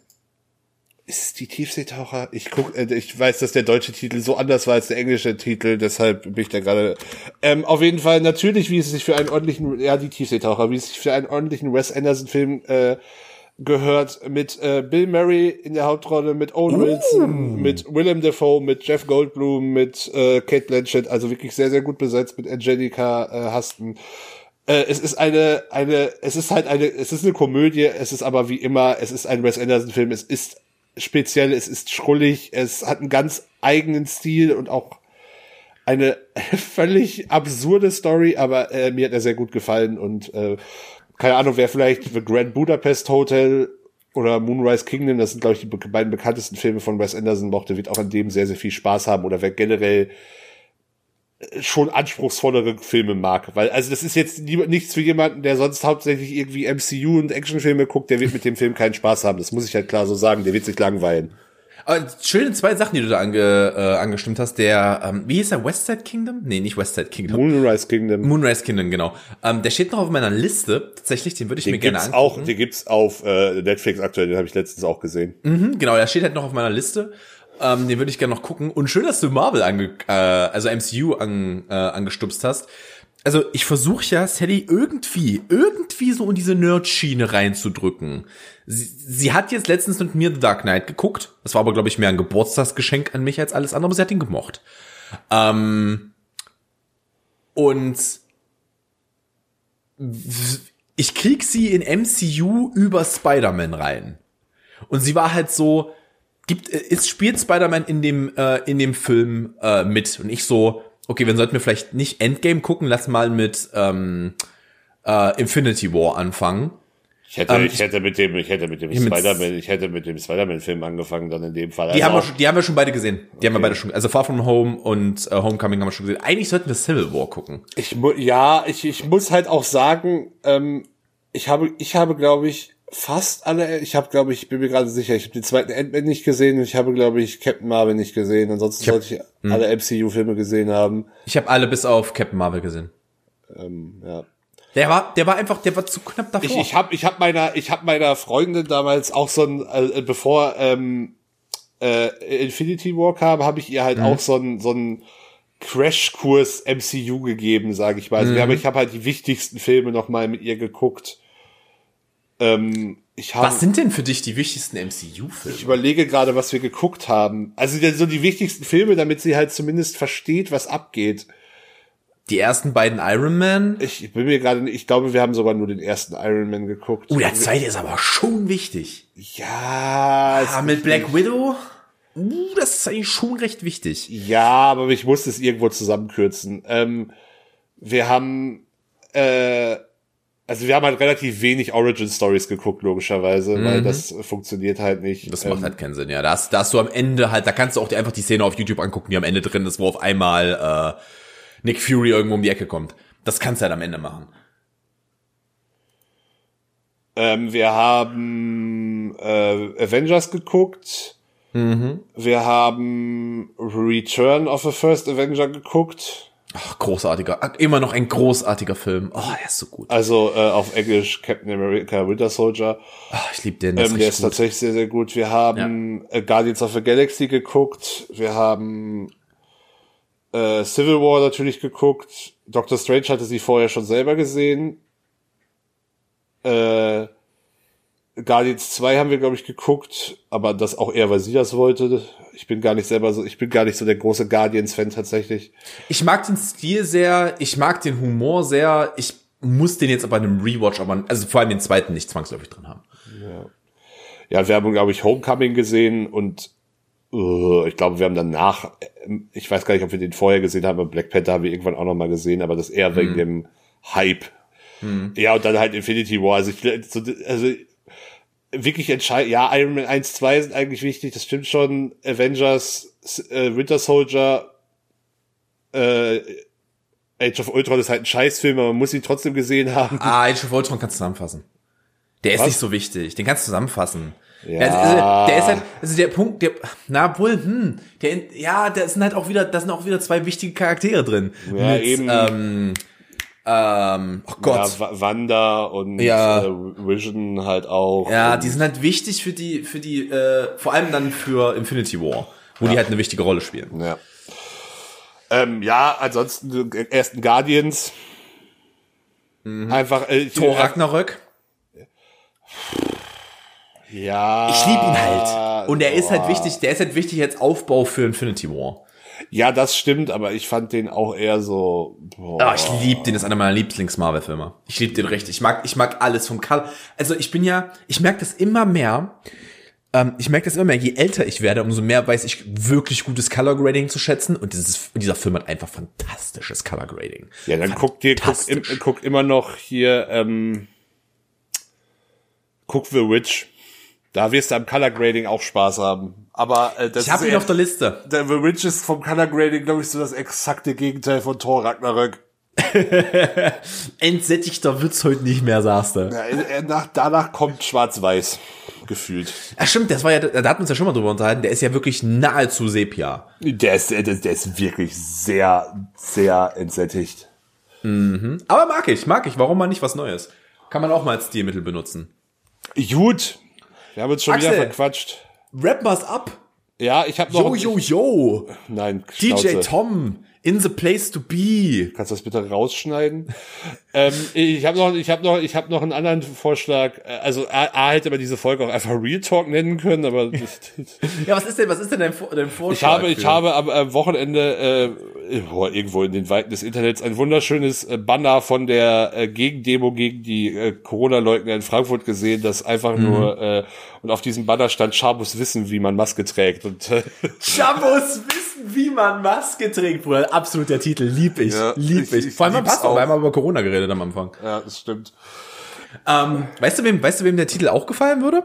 Ist es die Tiefseetaucher? Ich guck, äh, ich weiß, dass der deutsche Titel so anders war als der englische Titel, deshalb bin ich da gerade. Ähm, auf jeden Fall natürlich, wie es sich für einen ordentlichen, ja die Tiefseetaucher, wie es sich für einen ordentlichen Wes Anderson Film äh, gehört mit äh, Bill Murray in der Hauptrolle, mit Owen Wilson, mit Willem Dafoe, mit Jeff Goldblum, mit äh, Kate Blanchett, also wirklich sehr, sehr gut besetzt mit Angelica äh, Huston. Äh, es ist eine, eine, es ist halt eine, es ist eine Komödie, es ist aber wie immer, es ist ein Wes Anderson Film, es ist speziell, es ist schrullig, es hat einen ganz eigenen Stil und auch eine völlig absurde Story, aber äh, mir hat er sehr gut gefallen und äh, keine Ahnung, wer vielleicht The Grand Budapest Hotel oder Moonrise Kingdom, das sind glaube ich die be beiden bekanntesten Filme von Wes Anderson mochte, wird auch an dem sehr sehr viel Spaß haben oder wer generell schon anspruchsvollere Filme mag, weil also das ist jetzt nie, nichts für jemanden, der sonst hauptsächlich irgendwie MCU und Actionfilme guckt, der wird mit dem Film keinen Spaß haben. Das muss ich halt klar so sagen, der wird sich langweilen. Aber schöne zwei Sachen, die du da ange, äh, angestimmt hast. Der, ähm, wie hieß der? Westside Kingdom? Nee, nicht Westside Kingdom. Moonrise Kingdom. Moonrise Kingdom, genau. Ähm, der steht noch auf meiner Liste. Tatsächlich, den würde ich mir Den gerne gibt's angucken. auch, den gibt's auf äh, Netflix aktuell, den habe ich letztens auch gesehen. Mhm, genau, der steht halt noch auf meiner Liste. Ähm, den würde ich gerne noch gucken. Und schön, dass du Marvel ange, äh, also MCU an, äh, angestupst hast. Also ich versuche ja Sally irgendwie, irgendwie so in diese Nerd-Schiene reinzudrücken. Sie, sie hat jetzt letztens mit mir The Dark Knight geguckt. Das war aber, glaube ich, mehr ein Geburtstagsgeschenk an mich als alles andere, aber sie hat ihn gemocht. Ähm, und ich krieg sie in MCU über Spider-Man rein. Und sie war halt so, gibt, äh, es spielt Spider-Man in dem, äh, in dem Film äh, mit. Und ich so, okay, wir sollten wir vielleicht nicht Endgame gucken, lass mal mit ähm, äh, Infinity War anfangen. Ich hätte, Ähm, ich hätte mit dem, ich hätte mit dem Spider-Man, ich hätte mit dem Spider-Man-Film angefangen dann in dem Fall. Die Also haben, wir schon, die haben wir schon beide gesehen. Die haben wir Okay. beide schon, also Far From Home und äh, Homecoming haben wir schon gesehen. Eigentlich sollten wir Civil War gucken. Ich mu ja, ich, ich muss halt auch sagen, ähm, ich habe, ich habe, glaube ich, fast alle, ich habe, glaube ich, bin mir gerade sicher, ich habe den zweiten Ant-Man nicht gesehen und ich habe, glaube ich, Captain Marvel nicht gesehen. Ansonsten hab- sollte ich alle MCU-Filme gesehen haben. Ich habe alle bis auf Captain Marvel gesehen. Ähm, ja. Der war, der war einfach, der war zu knapp davor. Ich, ich habe ich hab meiner, ich hab meiner Freundin damals auch so ein, äh, bevor ähm, äh, Infinity War kam, habe ich ihr halt auch so ein, so ein Crashkurs MCU gegeben, sage ich mal. Also wir haben, ich habe halt die wichtigsten Filme noch mal mit ihr geguckt. Ähm, habe Was sind denn für dich die wichtigsten MCU-Filme? ich überlege gerade, was wir geguckt haben. Also so die wichtigsten Filme, damit sie halt zumindest versteht, was abgeht. Die ersten beiden Iron Man. Ich bin mir gerade, ich glaube, wir haben sogar nur den ersten Iron Man geguckt. Oh, der zweite ist aber schon wichtig. Ja, Ah, mit Black Widow? Uh, das ist eigentlich schon recht wichtig. Ja, aber ich musste es irgendwo zusammenkürzen. Ähm, wir haben, äh, also wir haben halt relativ wenig Origin Stories geguckt, logischerweise, weil das funktioniert halt nicht. Mhm. Das Ähm, macht halt keinen Sinn, ja. Da hast, da hast du am Ende halt, da kannst du auch dir einfach die Szene auf YouTube angucken, die am Ende drin ist, wo auf einmal äh, Nick Fury irgendwo um die Ecke kommt. Das kannst du halt am Ende machen. Ähm, wir haben äh, Avengers geguckt. Wir haben Return of the First Avenger geguckt. Ach, großartiger, immer noch ein großartiger Film. Oh, er ist so gut. Also äh, auf Englisch Captain America Winter Soldier. Ah, ich liebe den, der ist Ähm, der richtig ist tatsächlich sehr, sehr gut. Wir haben äh, Guardians of the Galaxy geguckt. Wir haben äh, Civil War natürlich geguckt. Doctor Strange hatte sie vorher schon selber gesehen. Äh, Guardians 2 haben wir, glaube ich, geguckt, aber das auch eher, weil sie das wollte. Ich bin gar nicht selber so, ich bin gar nicht so der große Guardians-Fan tatsächlich. Ich mag den Stil sehr, ich mag den Humor sehr. Ich muss den jetzt aber in einem Rewatch, aber also vor allem den zweiten nicht zwangsläufig drin haben. Ja, wir haben, glaube ich, Homecoming gesehen und uh, ich glaube, wir haben danach, ähm, ich weiß gar nicht, ob wir den vorher gesehen haben, aber Black Panther haben wir irgendwann auch noch mal gesehen, aber das eher wegen dem Hype. Ja, und dann halt Infinity War. Also, ich, so, also wirklich entscheidend, ja, Iron Man 1, 2 sind eigentlich wichtig, das stimmt schon. Avengers, äh, Winter Soldier, äh, Age of Ultron ist halt ein Scheißfilm, aber man muss ihn trotzdem gesehen haben. Ah, Age of Ultron kannst du zusammenfassen. Der ist Was? nicht so wichtig. Den kannst du zusammenfassen. Ja. Also, also, der ist halt, also der Punkt, der, na wohl, hm, der, ja, da sind halt auch wieder, da sind auch wieder zwei wichtige Charaktere drin. Ja, Mit, eben. Ähm, ähm, oh Gott. Ja, Wa- Wanda und Ja. äh, Vision halt auch. Ja, die sind halt wichtig für die, für die, äh, vor allem dann für Infinity War, wo die halt eine wichtige Rolle spielen. Ja. Ähm, ja, ansonsten die ersten Guardians. Einfach äh, Thor Ragnarök. Ja. Ich liebe ihn halt. Und er ist halt wichtig, der ist halt wichtig als Aufbau für Infinity War. Ja, das stimmt, aber ich fand den auch eher so. Boah. Ah, ich liebe den, ist einer meiner Lieblings-Marvel-Filme. Ich liebe den richtig. Ich mag, ich mag alles vom Color. Also ich bin ja, ich merke das immer mehr. Ähm, ich merke das immer mehr, je älter ich werde, umso mehr weiß ich wirklich gutes Color Grading zu schätzen. Und dieses, dieser Film hat einfach fantastisches Color Grading. ja, dann guck dir, guck, im, guck immer noch hier, ähm, guck The Witch. Da wirst du am Color Grading auch Spaß haben. Aber äh, das Ich habe ihn eher- auf der Liste. der The Witch ist vom Color Grading, glaube ich, so das exakte Gegenteil von Thor Ragnarök. Entsättigter wird's heute nicht mehr, sagst du. Ja, nach, danach kommt Schwarz-Weiß gefühlt. Ach stimmt, das war ja, da hatten wir uns ja schon mal drüber unterhalten, der ist ja wirklich nahezu Sepia. Der ist, der, der ist wirklich sehr, sehr entsättigt. Aber mag ich, mag ich. Warum mal nicht was Neues? Kann man auch mal als Stilmittel benutzen. Gut. Wir haben uns schon Axel. wieder verquatscht. Rap mal's ab. Ja, ich habe noch. Yo, yo, yo. Nein, DJ Schnauze. Tom. In the place to be. Kannst du das bitte rausschneiden? ähm, ich habe noch, ich habe noch, ich habe noch einen anderen Vorschlag. Äh, Also A, A hätte man diese Folge auch einfach Real Talk nennen können, aber Ja, was ist denn, was ist denn dein, dein Vorschlag? ich habe, ich für- habe am, am Wochenende äh, irgendwo in den Weiten des Internets ein wunderschönes äh, Banner von der äh, Gegendemo gegen die äh, Corona-Leugner in Frankfurt gesehen, das einfach Mhm. nur äh, und auf diesem Banner stand Schabus wissen, wie man Maske trägt und äh, Chabos wissen, wie man Maske trägt, Bruder. Absolut der Titel. Lieb ich. Ja, lieb ich- ich. Vor allem auch, auch. weil wir über Corona geredet am Anfang. ja, das stimmt. Ähm, weißt du, wem, weißt du, wem der Titel auch gefallen würde?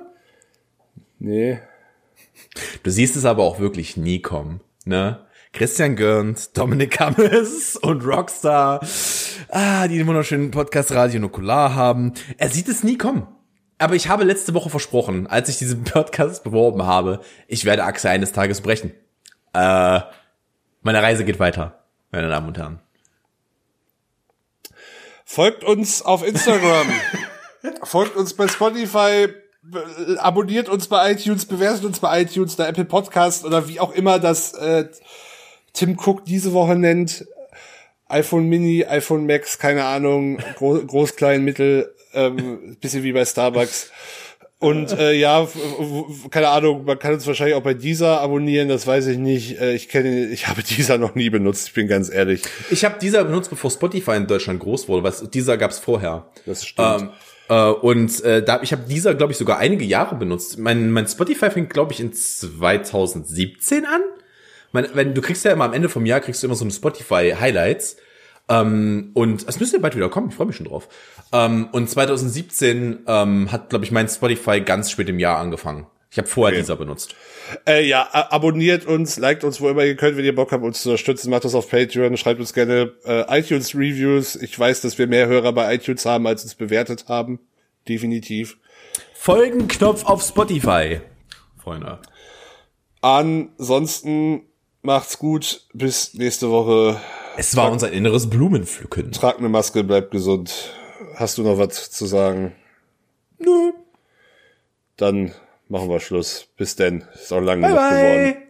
Nee. Du siehst es aber auch wirklich nie kommen, ne? Christian Gürnt, Dominik Hammes und Rockstar, ah, die den wunderschönen Podcast Radio Nukular haben. Er sieht es nie kommen. Aber ich habe letzte Woche versprochen, als ich diesen Podcast beworben habe, ich werde Axel eines Tages brechen. Äh, meine Reise geht weiter, meine Damen und Herren. Folgt uns auf Instagram. Folgt uns bei Spotify. Abonniert uns bei iTunes, bewertet uns bei iTunes, der Apple Podcast oder wie auch immer das äh, Tim Cook diese Woche nennt. iPhone Mini, iPhone Max, keine Ahnung, Gro groß, klein, mittel, ähm, bisschen wie bei Starbucks. Und äh, ja, keine Ahnung, man kann uns wahrscheinlich auch bei dieser abonnieren, das weiß ich nicht. Äh, ich kenne, ich habe dieser noch nie benutzt, ich bin ganz ehrlich. Ich habe dieser benutzt, bevor Spotify in Deutschland groß wurde, was dieser gab's vorher. Das stimmt. Ähm, äh, und äh, da ich habe dieser, glaube ich, sogar einige Jahre benutzt. Mein, mein Spotify fängt, glaube ich, in 2017 an. Mein, wenn du kriegst ja immer am Ende vom Jahr kriegst du immer so eine Spotify Highlights. Ähm, und es müsste ja bald wieder kommen, ich freue mich schon drauf. Ähm, und 2017 ähm, hat, glaube ich, mein Spotify ganz spät im Jahr angefangen. Ich habe vorher Okay. dieser benutzt. Äh, ja, abonniert uns, liked uns, wo immer ihr könnt, wenn ihr Bock habt, uns zu unterstützen. Macht das auf Patreon, schreibt uns gerne äh, iTunes-Reviews. Ich weiß, dass wir mehr Hörer bei iTunes haben, als uns bewertet haben. Definitiv. Folgenknopf auf Spotify. Freunde. Ansonsten macht's gut. Bis nächste Woche. Es war unser inneres Blumenpflücken. Tragt eine Maske, bleibt gesund. Hast du noch was zu sagen? Nö. Dann machen wir Schluss. Bis denn. Ist auch lang Bye genug geworden. bye.